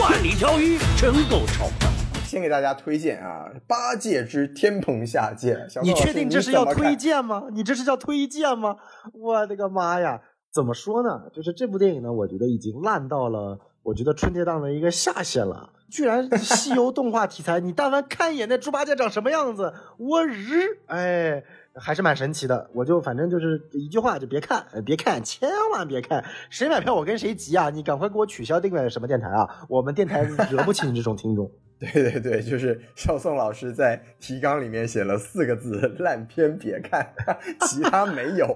万里挑一，真够丑的。先给大家推荐啊，《八戒之天蓬下界》。你确定这是要推荐吗？你这是叫推荐吗？我的个妈呀！怎么说呢？就是这部电影呢，我觉得已经烂到了，我觉得春节档的一个下限了。居然西游动画题材，你但凡看一眼那猪八戒长什么样子，我日，哎。还是蛮神奇的，我就反正就是一句话，就别看，别看，千万别看。谁买票我跟谁急啊！你赶快给我取消订阅什么电台啊！我们电台惹不起你这种听众。对对对，就是肖宋老师在提纲里面写了四个字：烂片别看，[LAUGHS] 其他没有，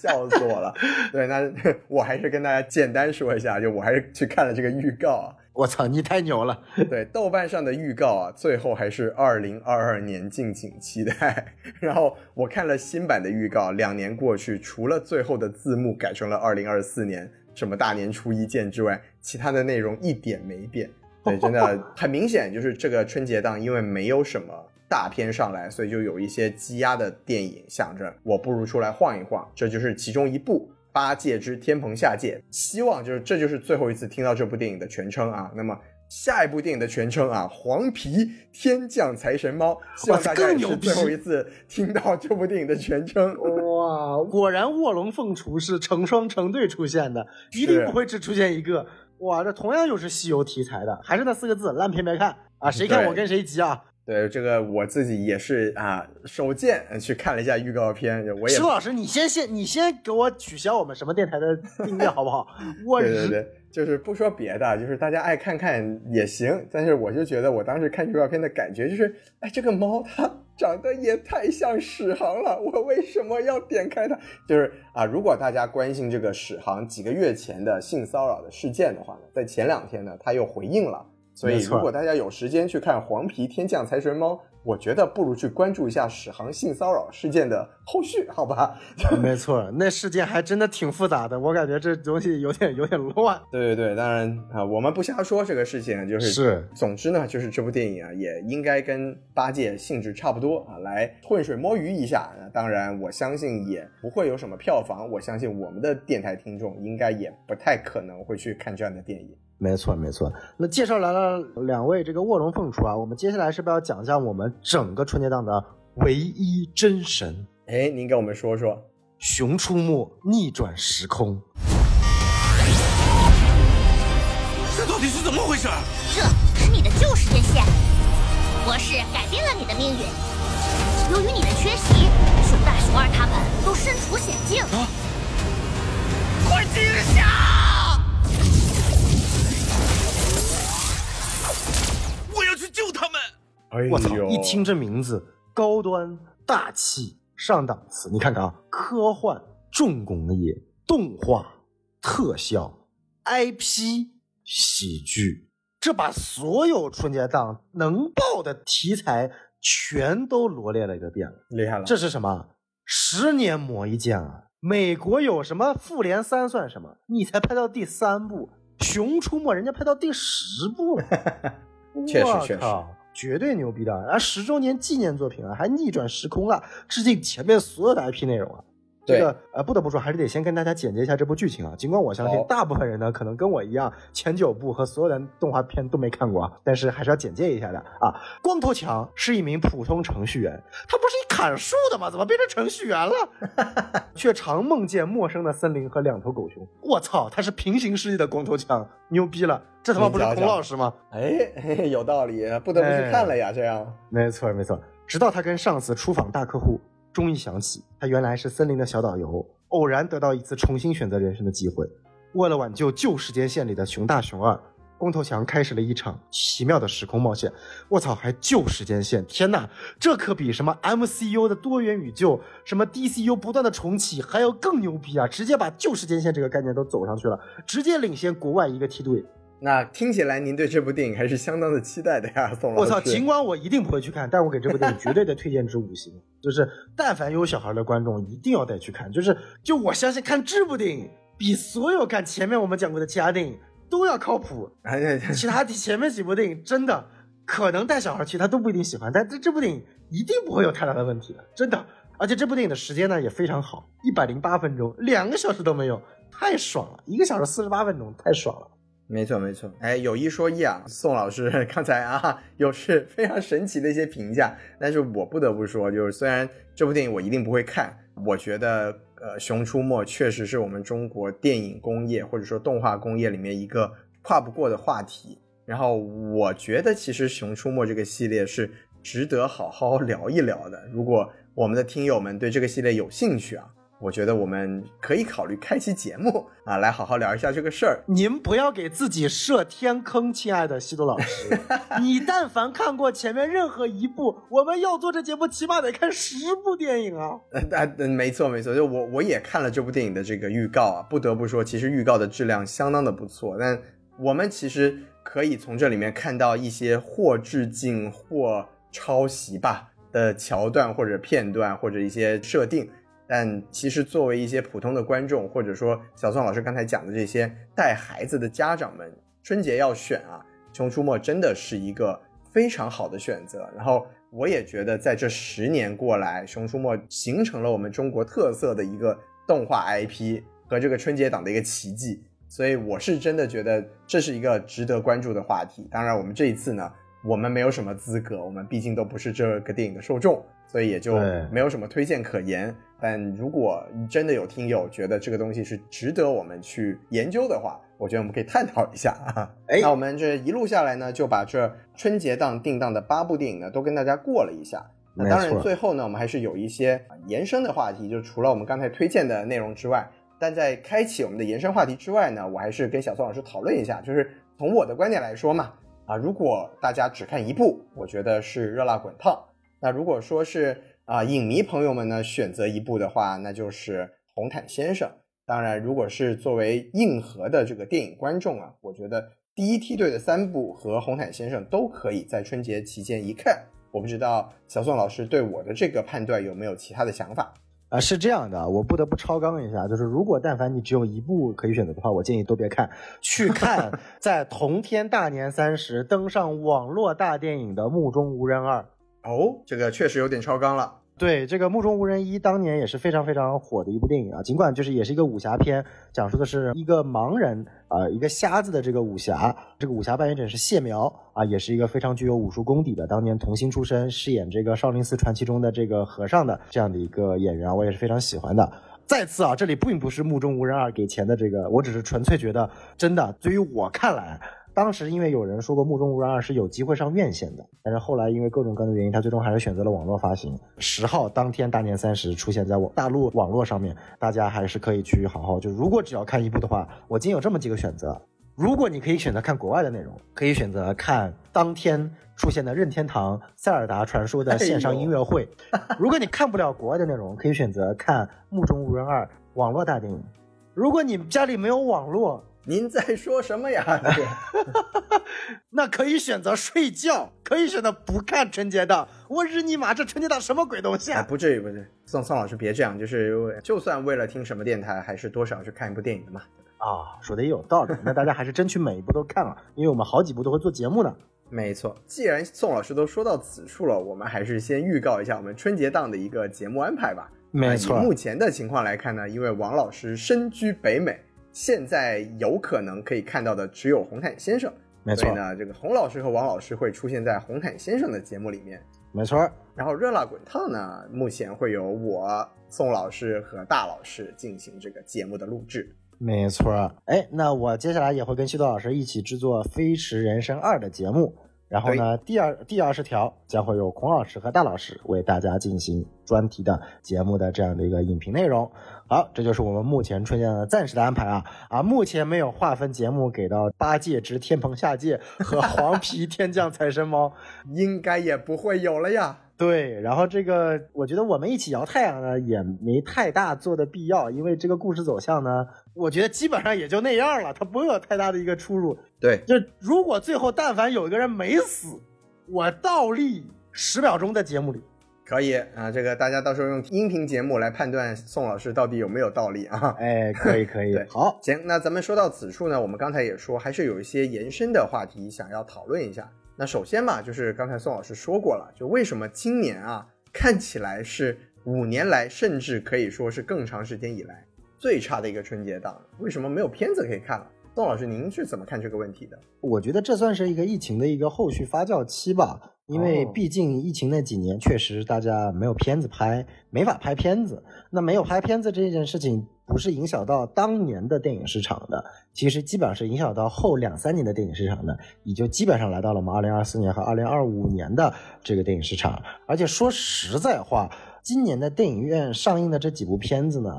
笑死我了。对，那我还是跟大家简单说一下，就我还是去看了这个预告啊。我操，你太牛了！对，豆瓣上的预告啊，最后还是二零二二年，敬请期待。[LAUGHS] 然后我看了新版的预告，两年过去，除了最后的字幕改成了二零二四年，什么大年初一见之外，其他的内容一点没变。[LAUGHS] 对，真的很明显，就是这个春节档因为没有什么大片上来，所以就有一些积压的电影，想着我不如出来晃一晃，这就是其中一部。八戒之天蓬下界，希望就是这就是最后一次听到这部电影的全称啊。那么下一部电影的全称啊，黄皮天降财神猫，希望大家也是最后一次听到这部电影的全称。[LAUGHS] 哇，果然卧龙凤雏是成双成对出现的，一定不会只出现一个。哇，这同样又是西游题材的，还是那四个字，烂片别看啊！谁看我跟谁急啊！对这个我自己也是啊，手贱去看了一下预告片，我也。石老师，你先先你先给我取消我们什么电台的订阅好不好？[LAUGHS] 我对对对，就是不说别的，就是大家爱看看也行，但是我就觉得我当时看预告片的感觉就是，哎，这个猫它长得也太像史航了，[LAUGHS] 我为什么要点开它？就是啊，如果大家关心这个史航几个月前的性骚扰的事件的话呢，在前两天呢，他又回应了。所以如果大家有时间去看《黄皮天降财神猫》，我觉得不如去关注一下史航性骚扰事件的后续，好吧？[LAUGHS] 没错，那事件还真的挺复杂的，我感觉这东西有点有点乱。对对对，当然啊，我们不瞎说这个事情，就是是总之呢，就是这部电影啊，也应该跟八戒性质差不多啊，来浑水摸鱼一下。那当然，我相信也不会有什么票房，我相信我们的电台听众应该也不太可能会去看这样的电影。没错，没错。那介绍来了两位这个卧龙凤雏啊，我们接下来是不是要讲一下我们整个春节档的唯一真神哎，您给我们说说，《熊出没：逆转时空》？这到底是怎么回事？这是你的旧时间线，博士改变了你的命运。由于你的缺席，熊大、熊二他们都身处险境。快惊吓！救他们！哎我操！一听这名字，高端大气上档次。你看看啊，科幻、重工业、动画、特效、IP、喜剧，这把所有春节档能爆的题材全都罗列了一个遍了。厉害了，这是什么？十年磨一剑啊！美国有什么复联三算什么？你才拍到第三部，《熊出没》人家拍到第十部了。[LAUGHS] 确实确实我靠，绝对牛逼的！啊，十周年纪念作品啊，还逆转时空了，致敬前面所有的 IP 内容啊。这个呃，不得不说，还是得先跟大家简介一下这部剧情啊。尽管我相信大部分人呢，可能跟我一样，前九部和所有的动画片都没看过啊，但是还是要简介一下的啊。光头强是一名普通程序员，他不是一砍树的吗？怎么变成程序员了？[LAUGHS] 却常梦见陌生的森林和两头狗熊。我操，他是平行世界的光头强，牛逼了！这他妈不是孔老师吗？哎，嘿嘿有道理，不得不去看了呀。这样，没错没错。直到他跟上司出访大客户，终于想起他原来是森林的小导游，偶然得到一次重新选择人生的机会。为了挽救旧时间线里的熊大熊二，光头强开始了一场奇妙的时空冒险。我操，还旧时间线！天哪，这可比什么 MCU 的多元宇宙、什么 DCU 不断的重启还要更牛逼啊！直接把旧时间线这个概念都走上去了，直接领先国外一个梯队。那听起来您对这部电影还是相当的期待的呀，宋老师。我操！尽管我一定不会去看，但我给这部电影绝对的推荐值五星。[LAUGHS] 就是但凡有小孩的观众，一定要带去看。就是就我相信看这部电影比所有看前面我们讲过的其他电影都要靠谱。哎其他前面几部电影真的可能带小孩去他都不一定喜欢，但这这部电影一定不会有太大的问题的，真的。而且这部电影的时间呢也非常好，一百零八分钟，两个小时都没有，太爽了！一个小时四十八分钟，太爽了。没错没错，哎，有一说一啊，宋老师 [LAUGHS] 刚才啊有是非常神奇的一些评价，但是我不得不说，就是虽然这部电影我一定不会看，我觉得呃《熊出没》确实是我们中国电影工业或者说动画工业里面一个跨不过的话题。然后我觉得其实《熊出没》这个系列是值得好好聊一聊的。如果我们的听友们对这个系列有兴趣啊。我觉得我们可以考虑开期节目 [LAUGHS] 啊，来好好聊一下这个事儿。您不要给自己设天坑，亲爱的西多老师。[LAUGHS] 你但凡看过前面任何一部，我们要做这节目，起码得看十部电影啊。[LAUGHS] 啊，没错没错，就我我也看了这部电影的这个预告啊，不得不说，其实预告的质量相当的不错。但我们其实可以从这里面看到一些或致敬或抄袭吧的桥段或者片段或者一些设定。但其实，作为一些普通的观众，或者说小宋老师刚才讲的这些带孩子的家长们，春节要选啊，《熊出没》真的是一个非常好的选择。然后，我也觉得在这十年过来，《熊出没》形成了我们中国特色的一个动画 IP 和这个春节档的一个奇迹。所以，我是真的觉得这是一个值得关注的话题。当然，我们这一次呢，我们没有什么资格，我们毕竟都不是这个电影的受众，所以也就没有什么推荐可言。但如果真的有听友觉得这个东西是值得我们去研究的话，我觉得我们可以探讨一下啊。哎，[LAUGHS] 那我们这一路下来呢，就把这春节档定档的八部电影呢，都跟大家过了一下。那当然，最后呢，我们还是有一些延伸的话题，就除了我们刚才推荐的内容之外，但在开启我们的延伸话题之外呢，我还是跟小宋老师讨论一下，就是从我的观点来说嘛，啊，如果大家只看一部，我觉得是热辣滚烫。那如果说是啊，影迷朋友们呢，选择一部的话，那就是《红毯先生》。当然，如果是作为硬核的这个电影观众啊，我觉得第一梯队的三部和《红毯先生》都可以在春节期间一看。我不知道小宋老师对我的这个判断有没有其他的想法？啊，是这样的，我不得不超纲一下，就是如果但凡你只有一部可以选择的话，我建议都别看，去看 [LAUGHS] 在同天大年三十登上网络大电影的《目中无人二》。哦，这个确实有点超纲了。对，这个《目中无人一》当年也是非常非常火的一部电影啊，尽管就是也是一个武侠片，讲述的是一个盲人啊、一个瞎子的这个武侠，这个武侠扮演者是谢苗啊，也是一个非常具有武术功底的，当年童星出身，饰演这个少林寺传奇中的这个和尚的这样的一个演员，我也是非常喜欢的。再次啊，这里并不是《目中无人二》给钱的这个，我只是纯粹觉得，真的，对于我看来。当时因为有人说过《目中无人二》是有机会上院线的，但是后来因为各种各样的原因，他最终还是选择了网络发行。十号当天大年三十出现在我大陆网络上面，大家还是可以去好好就如果只要看一部的话，我今有这么几个选择。如果你可以选择看国外的内容，可以选择看当天出现的任天堂《塞尔达传说》的线上音乐会。[LAUGHS] 如果你看不了国外的内容，可以选择看《目中无人二》网络大电影。如果你家里没有网络，您在说什么呀？[LAUGHS] [LAUGHS] 那可以选择睡觉，可以选择不看春节档。我日你妈，这春节档什么鬼东西啊？哎、不至于，不至于。宋宋老师别这样，就是就算为了听什么电台，还是多少去看一部电影的嘛。啊，说的也有道理。[LAUGHS] 那大家还是争取每一部都看了，因为我们好几部都会做节目呢。没错，既然宋老师都说到此处了，我们还是先预告一下我们春节档的一个节目安排吧。没错，以目前的情况来看呢，因为王老师身居北美。现在有可能可以看到的只有红毯先生，没错。所以呢，这个洪老师和王老师会出现在红毯先生的节目里面，没错。然后热辣滚烫呢，目前会有我宋老师和大老师进行这个节目的录制，没错。哎，那我接下来也会跟西多老师一起制作《飞驰人生二》的节目。然后呢，第二第二十条将会有孔老师和大老师为大家进行专题的节目的这样的一个影评内容。好，这就是我们目前春节的暂时的安排啊啊，目前没有划分节目给到八戒之天蓬下界和黄皮天降财神猫，[LAUGHS] 应该也不会有了呀。对，然后这个我觉得我们一起摇太阳呢也没太大做的必要，因为这个故事走向呢，我觉得基本上也就那样了，它不会有太大的一个出入。对，就如果最后但凡有一个人没死，我倒立十秒钟在节目里。可以啊，这个大家到时候用音频节目来判断宋老师到底有没有倒立啊。哎，可以可以。对，好，行，那咱们说到此处呢，我们刚才也说，还是有一些延伸的话题想要讨论一下。那首先嘛，就是刚才宋老师说过了，就为什么今年啊看起来是五年来，甚至可以说是更长时间以来最差的一个春节档，为什么没有片子可以看了？宋老师，您是怎么看这个问题的？我觉得这算是一个疫情的一个后续发酵期吧，因为毕竟疫情那几年确实大家没有片子拍，没法拍片子。那没有拍片子这件事情，不是影响到当年的电影市场的，其实基本上是影响到后两三年的电影市场的，也就基本上来到了我们二零二四年和二零二五年的这个电影市场。而且说实在话，今年的电影院上映的这几部片子呢。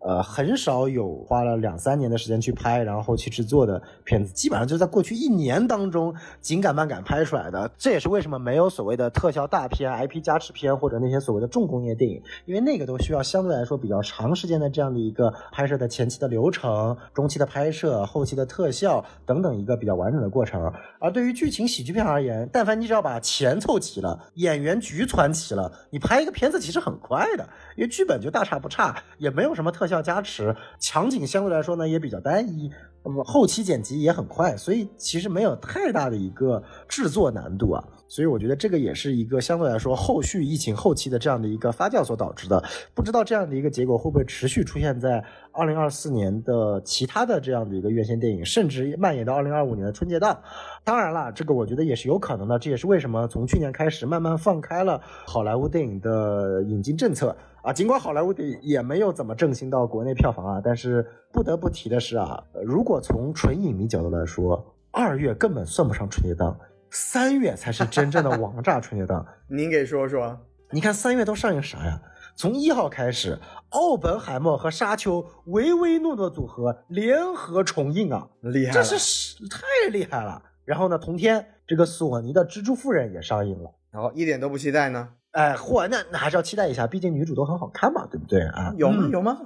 呃，很少有花了两三年的时间去拍，然后后期制作的片子，基本上就在过去一年当中紧赶慢赶拍出来的。这也是为什么没有所谓的特效大片、IP 加持片或者那些所谓的重工业电影，因为那个都需要相对来说比较长时间的这样的一个拍摄的前期的流程、中期的拍摄、后期的特效等等一个比较完整的过程。而对于剧情喜剧片而言，但凡你只要把钱凑齐了，演员局攒齐了，你拍一个片子其实很快的，因为剧本就大差不差，也没有什么特效加持，场景相对来说呢也比较单一，那么后期剪辑也很快，所以其实没有太大的一个制作难度啊。所以我觉得这个也是一个相对来说后续疫情后期的这样的一个发酵所导致的。不知道这样的一个结果会不会持续出现在二零二四年的其他的这样的一个院线电影，甚至蔓延到二零二五年的春节档。当然啦，这个我觉得也是有可能的。这也是为什么从去年开始慢慢放开了好莱坞电影的引进政策啊。尽管好莱坞电影也没有怎么振兴到国内票房啊，但是不得不提的是啊，如果从纯影迷角度来说，二月根本算不上春节档。三月才是真正的王炸春节档，[LAUGHS] 您给说说。你看三月都上映啥呀？从一号开始，奥本海默和沙丘唯唯诺诺组合联合重映啊，厉害！这是太厉害了。然后呢，同天这个索尼的蜘蛛夫人也上映了，然后一点都不期待呢。哎，嚯，那那还是要期待一下，毕竟女主都很好看嘛，对不对啊？有吗？有吗？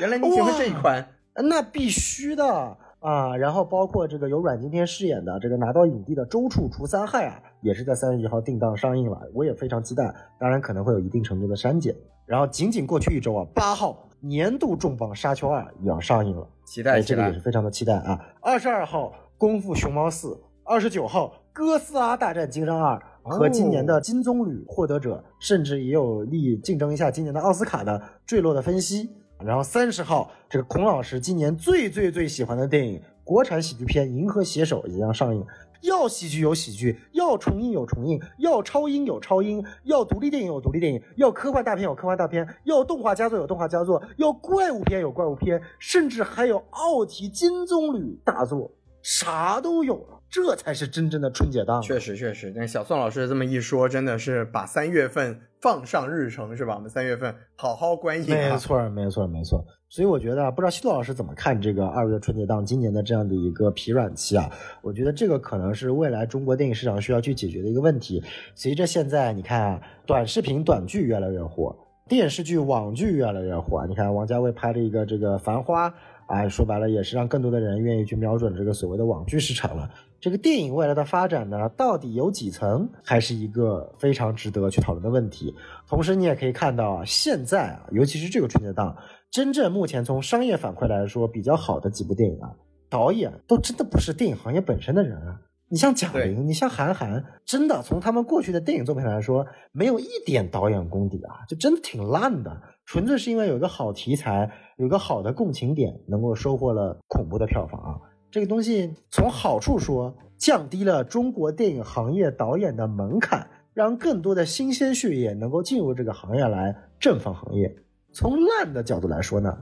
原来你喜欢这一款？那必须的。啊，然后包括这个由阮经天饰演的这个拿到影帝的周处除三害啊，也是在三月一号定档上映了，我也非常期待，当然可能会有一定程度的删减。然后仅仅过去一周啊，八号年度重磅《沙丘二》也要上映了，期待这个也是非常的期待啊。二十二号《功夫熊猫四》，二十九号《哥斯拉大战金刚二》和今年的金棕榈获得者，甚至也有力竞争一下今年的奥斯卡的《坠落的分析》。然后三十号，这个孔老师今年最最最喜欢的电影，国产喜剧片《银河携手》也将上映。要喜剧有喜剧，要重映有重映，要超英有超英，要独立电影有独立电影，要科幻大片有科幻大片，要动画佳作有动画佳作，要怪物片有怪物片，甚至还有奥体金棕榈大作，啥都有了。这才是真正的春节档。确实，确实，那小宋老师这么一说，真的是把三月份放上日程，是吧？我们三月份好好观影。没错，没错，没错。所以我觉得，不知道西多老师怎么看这个二月春节档今年的这样的一个疲软期啊？我觉得这个可能是未来中国电影市场需要去解决的一个问题。随着现在你看啊，短视频短剧越来越火，电视剧网剧越来越火。你看王家卫拍了一个这个《繁花》，哎，说白了也是让更多的人愿意去瞄准这个所谓的网剧市场了。这个电影未来的发展呢，到底有几层，还是一个非常值得去讨论的问题。同时，你也可以看到啊，现在啊，尤其是这个春节档，真正目前从商业反馈来说比较好的几部电影啊，导演都真的不是电影行业本身的人啊。你像贾玲，你像韩寒，真的从他们过去的电影作品来说，没有一点导演功底啊，就真的挺烂的。纯粹是因为有一个好题材，有个好的共情点，能够收获了恐怖的票房啊。这个东西从好处说，降低了中国电影行业导演的门槛，让更多的新鲜血液能够进入这个行业来振奋行业。从烂的角度来说呢，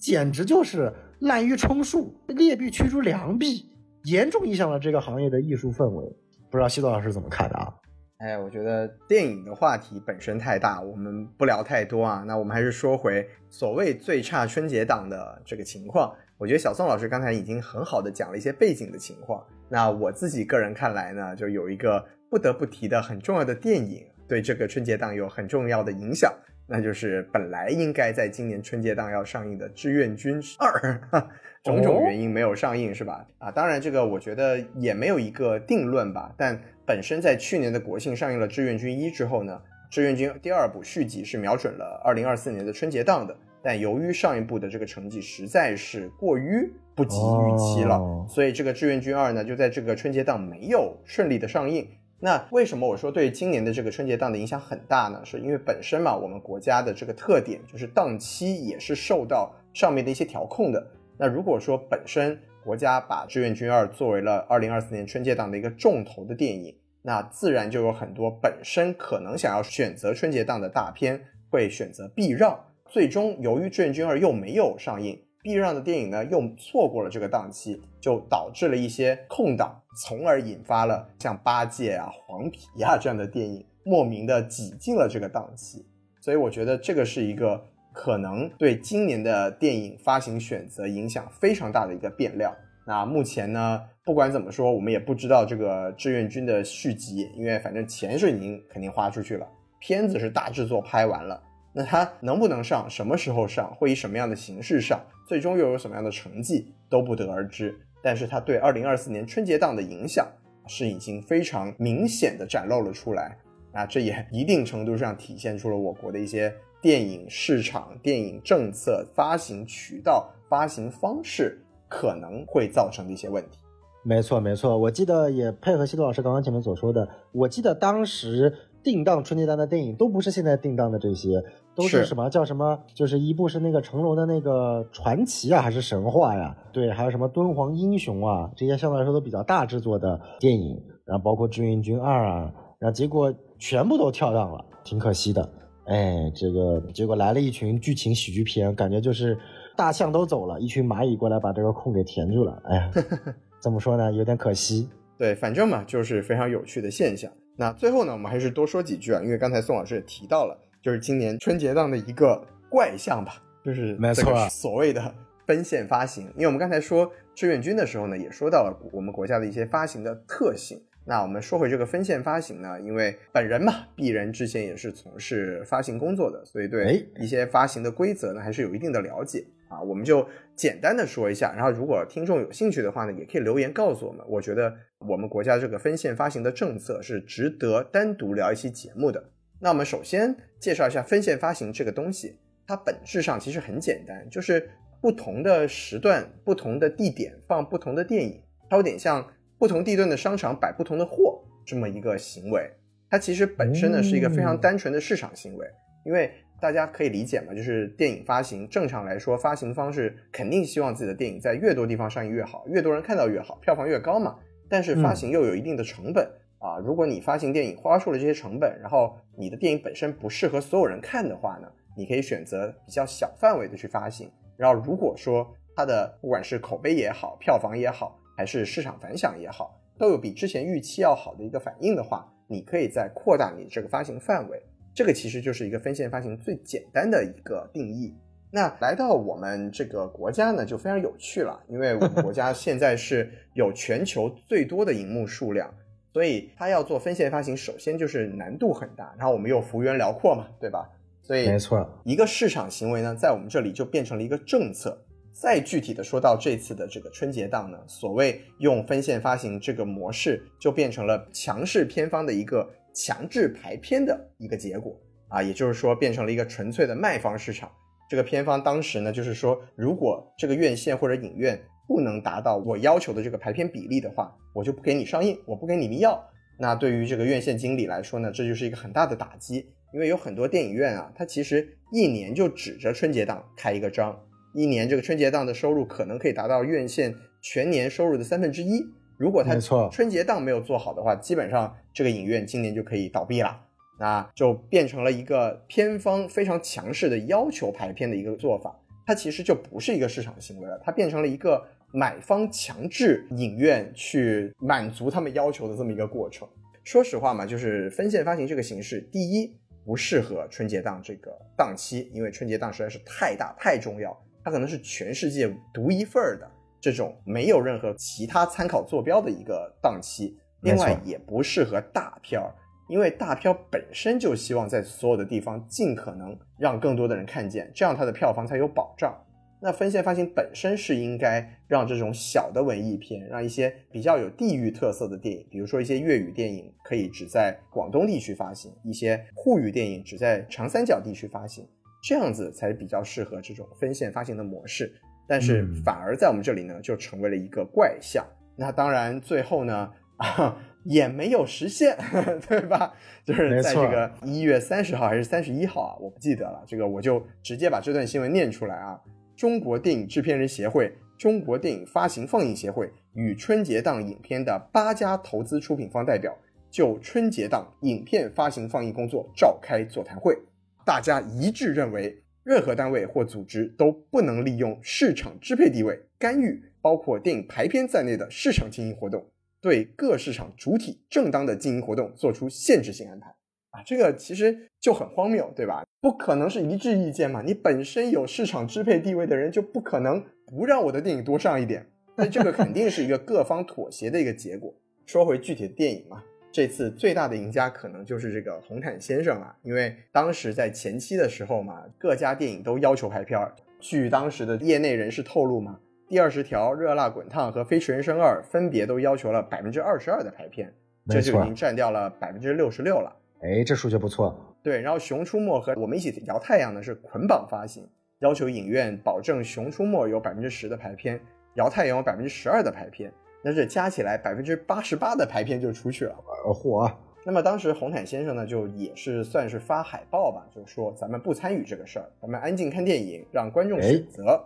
简直就是滥竽充数，劣币驱逐良币，严重影响了这个行业的艺术氛围。不知道西多老师怎么看的啊？哎，我觉得电影的话题本身太大，我们不聊太多啊。那我们还是说回所谓最差春节档的这个情况。我觉得小宋老师刚才已经很好的讲了一些背景的情况。那我自己个人看来呢，就有一个不得不提的很重要的电影，对这个春节档有很重要的影响，那就是本来应该在今年春节档要上映的《志愿军二》，[LAUGHS] 种种原因没有上映，是吧？啊，当然这个我觉得也没有一个定论吧。但本身在去年的国庆上映了《志愿军一》之后呢，《志愿军》第二部续集是瞄准了二零二四年的春节档的。但由于上一部的这个成绩实在是过于不及预期了，所以这个《志愿军二》呢就在这个春节档没有顺利的上映。那为什么我说对今年的这个春节档的影响很大呢？是因为本身嘛，我们国家的这个特点就是档期也是受到上面的一些调控的。那如果说本身国家把《志愿军二》作为了二零二四年春节档的一个重头的电影，那自然就有很多本身可能想要选择春节档的大片会选择避让。最终，由于《志愿军二》又没有上映，避让的电影呢又错过了这个档期，就导致了一些空档，从而引发了像《八戒》啊、《黄皮》啊这样的电影莫名的挤进了这个档期。所以我觉得这个是一个可能对今年的电影发行选择影响非常大的一个变量。那目前呢，不管怎么说，我们也不知道这个《志愿军》的续集，因为反正钱是已经肯定花出去了，片子是大制作拍完了。那它能不能上，什么时候上，会以什么样的形式上，最终又有什么样的成绩，都不得而知。但是它对二零二四年春节档的影响是已经非常明显的展露了出来。啊，这也一定程度上体现出了我国的一些电影市场、电影政策、发行渠道、发行方式可能会造成的一些问题。没错，没错，我记得也配合西多老师刚刚前面所说的，我记得当时。定档春节档的电影都不是现在定档的这些，都是什么叫什么？就是一部是那个成龙的那个传奇啊，还是神话呀？对，还有什么敦煌英雄啊，这些相对来说都比较大制作的电影，然后包括志愿军二啊，然后结果全部都跳档了，挺可惜的。哎，这个结果来了一群剧情喜剧片，感觉就是大象都走了，一群蚂蚁过来把这个空给填住了。哎呀，[LAUGHS] 怎么说呢？有点可惜。对，反正嘛，就是非常有趣的现象。那最后呢，我们还是多说几句啊，因为刚才宋老师也提到了，就是今年春节档的一个怪象吧，就是没错，所谓的分线发行。因为我们刚才说志愿军的时候呢，也说到了我们国家的一些发行的特性。那我们说回这个分线发行呢，因为本人嘛，鄙人之前也是从事发行工作的，所以对一些发行的规则呢，还是有一定的了解啊。啊，我们就简单的说一下。然后如果听众有兴趣的话呢，也可以留言告诉我们。我觉得我们国家这个分线发行的政策是值得单独聊一期节目的。那我们首先介绍一下分线发行这个东西，它本质上其实很简单，就是不同的时段、不同的地点放不同的电影，它有点像不同地段的商场摆不同的货这么一个行为。它其实本身呢是一个非常单纯的市场行为，因为大家可以理解嘛，就是电影发行正常来说，发行方是肯定希望自己的电影在越多地方上映越好，越多人看到越好，票房越高嘛。但是发行又有一定的成本啊，如果你发行电影花出了这些成本，然后你的电影本身不适合所有人看的话呢，你可以选择比较小范围的去发行。然后如果说它的不管是口碑也好，票房也好，还是市场反响也好，都有比之前预期要好的一个反应的话。你可以再扩大你这个发行范围，这个其实就是一个分线发行最简单的一个定义。那来到我们这个国家呢，就非常有趣了，因为我们国家 [LAUGHS] 现在是有全球最多的荧幕数量，所以它要做分线发行，首先就是难度很大。然后我们又幅员辽阔嘛，对吧？所以没错，一个市场行为呢，在我们这里就变成了一个政策。再具体的说到这次的这个春节档呢，所谓用分线发行这个模式，就变成了强势片方的一个强制排片的一个结果啊，也就是说变成了一个纯粹的卖方市场。这个片方当时呢，就是说如果这个院线或者影院不能达到我要求的这个排片比例的话，我就不给你上映，我不给你们要。那对于这个院线经理来说呢，这就是一个很大的打击，因为有很多电影院啊，它其实一年就指着春节档开一个张。一年这个春节档的收入可能可以达到院线全年收入的三分之一。如果它春节档没有做好的话，基本上这个影院今年就可以倒闭了。那就变成了一个片方非常强势的要求排片的一个做法。它其实就不是一个市场行为了，它变成了一个买方强制影院去满足他们要求的这么一个过程。说实话嘛，就是分线发行这个形式，第一不适合春节档这个档期，因为春节档实在是太大太重要。它可能是全世界独一份儿的这种没有任何其他参考坐标的一个档期，另外也不适合大片儿，因为大片本身就希望在所有的地方尽可能让更多的人看见，这样它的票房才有保障。那分线发行本身是应该让这种小的文艺片，让一些比较有地域特色的电影，比如说一些粤语电影可以只在广东地区发行，一些沪语电影只在长三角地区发行。这样子才比较适合这种分线发行的模式，但是反而在我们这里呢，就成为了一个怪象。那当然最后呢，啊也没有实现，[LAUGHS] 对吧？就是在这个一月三十号还是三十一号啊，我不记得了。这个我就直接把这段新闻念出来啊。中国电影制片人协会、中国电影发行放映协会与春节档影片的八家投资出品方代表就春节档影片发行放映工作召开座谈会。大家一致认为，任何单位或组织都不能利用市场支配地位干预包括电影排片在内的市场经营活动，对各市场主体正当的经营活动做出限制性安排。啊，这个其实就很荒谬，对吧？不可能是一致意见嘛？你本身有市场支配地位的人，就不可能不让我的电影多上一点。那这个肯定是一个各方妥协的一个结果。说回具体的电影嘛。这次最大的赢家可能就是这个红毯先生了，因为当时在前期的时候嘛，各家电影都要求排片儿。据当时的业内人士透露嘛，第二十条、热辣滚烫和飞驰人生二分别都要求了百分之二十二的排片，这就已经占掉了百分之六十六了。哎，这数据不错。对，然后熊出没和我们一起摇太阳呢是捆绑发行，要求影院保证熊出没有百分之十的排片，摇太阳有百分之十二的排片。那这加起来百分之八十八的排片就出去了，嚯！那么当时红毯先生呢，就也是算是发海报吧，就是说咱们不参与这个事儿，咱们安静看电影，让观众选择。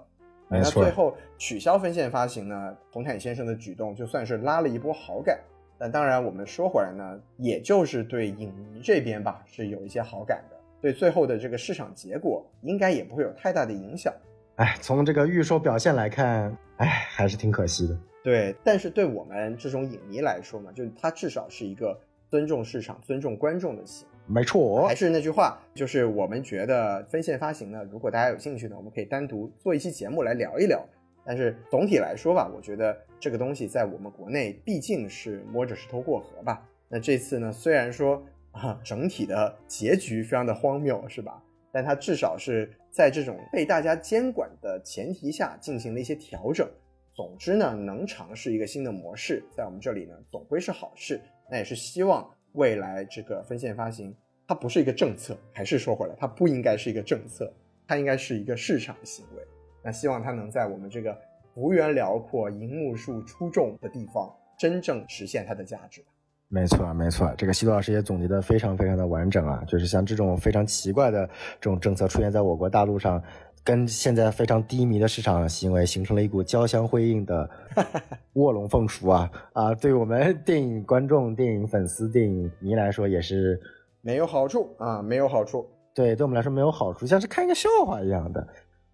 那最后取消分线发行呢，红毯先生的举动就算是拉了一波好感。但当然，我们说回来呢，也就是对影迷这边吧是有一些好感的，对最后的这个市场结果应该也不会有太大的影响。哎，从这个预售表现来看，哎，还是挺可惜的。对，但是对我们这种影迷来说嘛，就它至少是一个尊重市场、尊重观众的戏没错，还是那句话，就是我们觉得分线发行呢，如果大家有兴趣呢，我们可以单独做一期节目来聊一聊。但是总体来说吧，我觉得这个东西在我们国内毕竟是摸着石头过河吧。那这次呢，虽然说啊，整体的结局非常的荒谬，是吧？但它至少是在这种被大家监管的前提下进行了一些调整。总之呢，能尝试一个新的模式，在我们这里呢，总归是好事。那也是希望未来这个分线发行，它不是一个政策，还是说回来，它不应该是一个政策，它应该是一个市场行为。那希望它能在我们这个幅员辽阔、银幕数出众的地方，真正实现它的价值。没错，没错，这个西多老师也总结的非常非常的完整啊，就是像这种非常奇怪的这种政策出现在我国大陆上。跟现在非常低迷的市场行为形成了一股交相辉映的 [LAUGHS] 卧龙凤雏啊啊！对我们电影观众、电影粉丝、电影迷来说也是没有好处啊，没有好处。对，对我们来说没有好处，像是看一个笑话一样的。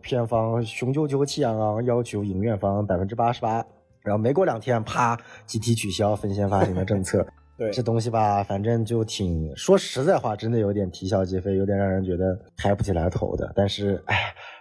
片方雄赳赳气昂昂，要求影院方百分之八十八，然后没过两天，啪，集体取消分线发行的政策。[LAUGHS] 对，这东西吧，反正就挺说实在话，真的有点啼笑皆非，有点让人觉得抬不起来头的。但是，哎。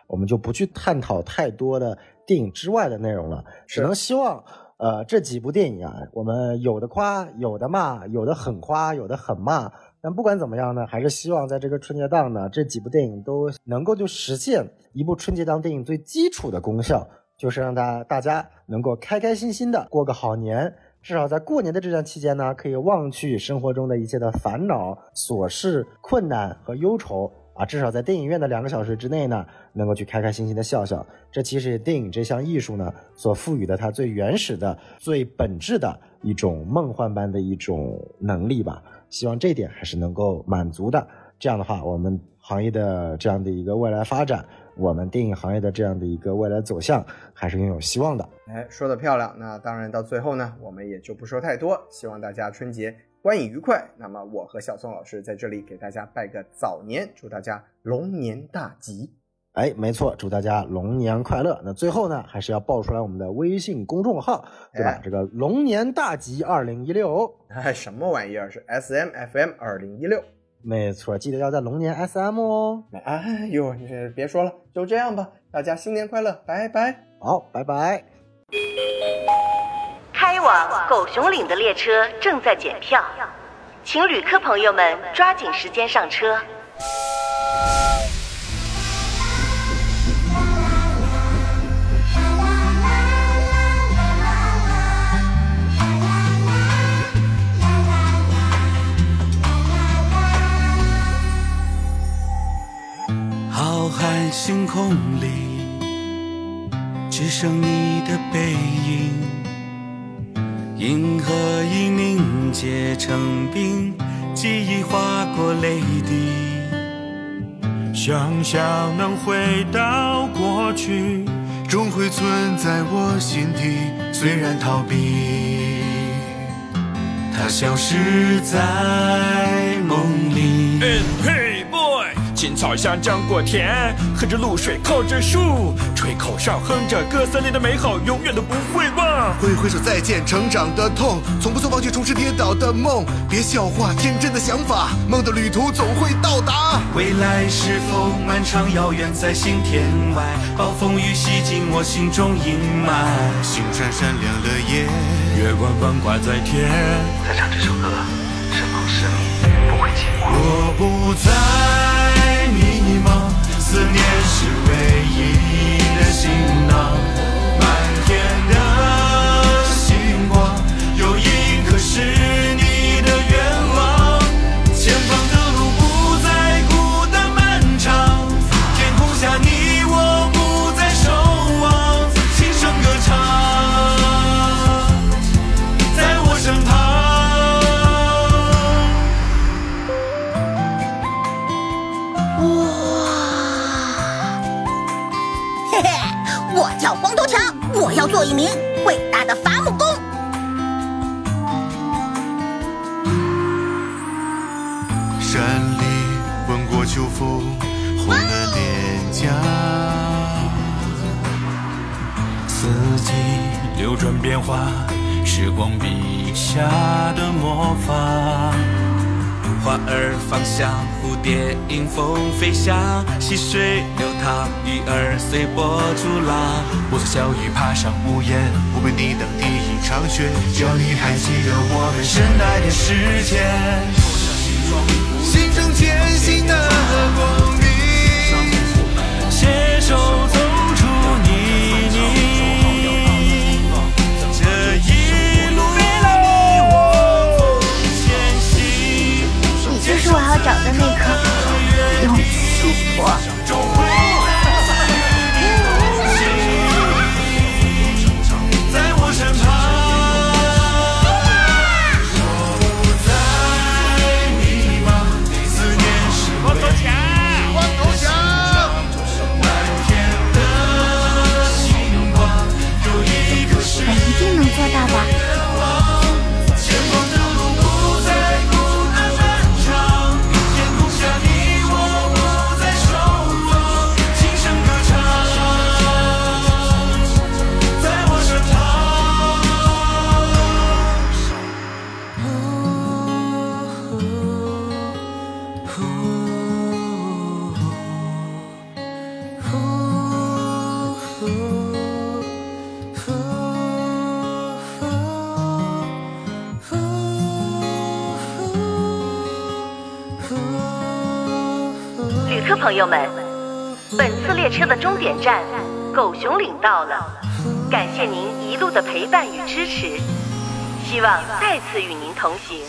我们就不去探讨太多的电影之外的内容了，只能希望，呃，这几部电影啊，我们有的夸，有的骂，有的很夸，有的很骂。但不管怎么样呢，还是希望在这个春节档呢，这几部电影都能够就实现一部春节档电影最基础的功效，就是让大大家能够开开心心的过个好年，至少在过年的这段期间呢，可以忘去生活中的一切的烦恼、琐事、困难和忧愁。啊，至少在电影院的两个小时之内呢，能够去开开心心的笑笑。这其实电影这项艺术呢，所赋予的它最原始的、最本质的一种梦幻般的一种能力吧。希望这点还是能够满足的。这样的话，我们行业的这样的一个未来发展，我们电影行业的这样的一个未来走向，还是拥有希望的。哎，说的漂亮。那当然，到最后呢，我们也就不说太多。希望大家春节。观影愉快。那么，我和小宋老师在这里给大家拜个早年，祝大家龙年大吉。哎，没错，祝大家龙年快乐。那最后呢，还是要报出来我们的微信公众号，对吧？这个龙年大吉二零一六，哎，什么玩意儿？是 S M F M 二零一六，没错，记得要在龙年 S M 哦。哎呦，你别说了，就这样吧。大家新年快乐，拜拜。好，拜拜。开往狗熊岭的列车正在检票，请旅客朋友们抓紧时间上车。浩瀚星空里，只剩你的背影。银河已凝结成冰，记忆划过泪滴。想象能回到过去，终会存在我心底。虽然逃避，它消失在梦里。Hey boy，青草香，浆果甜，喝着露水，靠着树，吹口哨，哼着歌，森林的美好永远都不会忘。挥挥手再见，成长的痛，从不曾忘却初时跌倒的梦。别笑话天真的想法，梦的旅途总会到达。未来是否漫长遥远在星天外？暴风雨洗尽我心中阴霾。星闪闪亮了夜，月光光挂在天。在唱这首歌，身旁是你，不会寂寞。我不再。迷茫，思念是唯一的行囊。做一名伟大的伐木工。山里吻过秋风红了脸颊，四季流转变化，时光笔下的魔法。方向，蝴蝶迎风飞翔，溪水流淌，鱼儿随波逐浪。我和小雨爬上屋檐，我为你等第一场雪。只要你还记得我们深爱的时间，心中坚信的光明，携手走出泥。是我要找的那颗永生佛。友们，本次列车的终点站狗熊岭到了，感谢您一路的陪伴与支持，希望再次与您同行。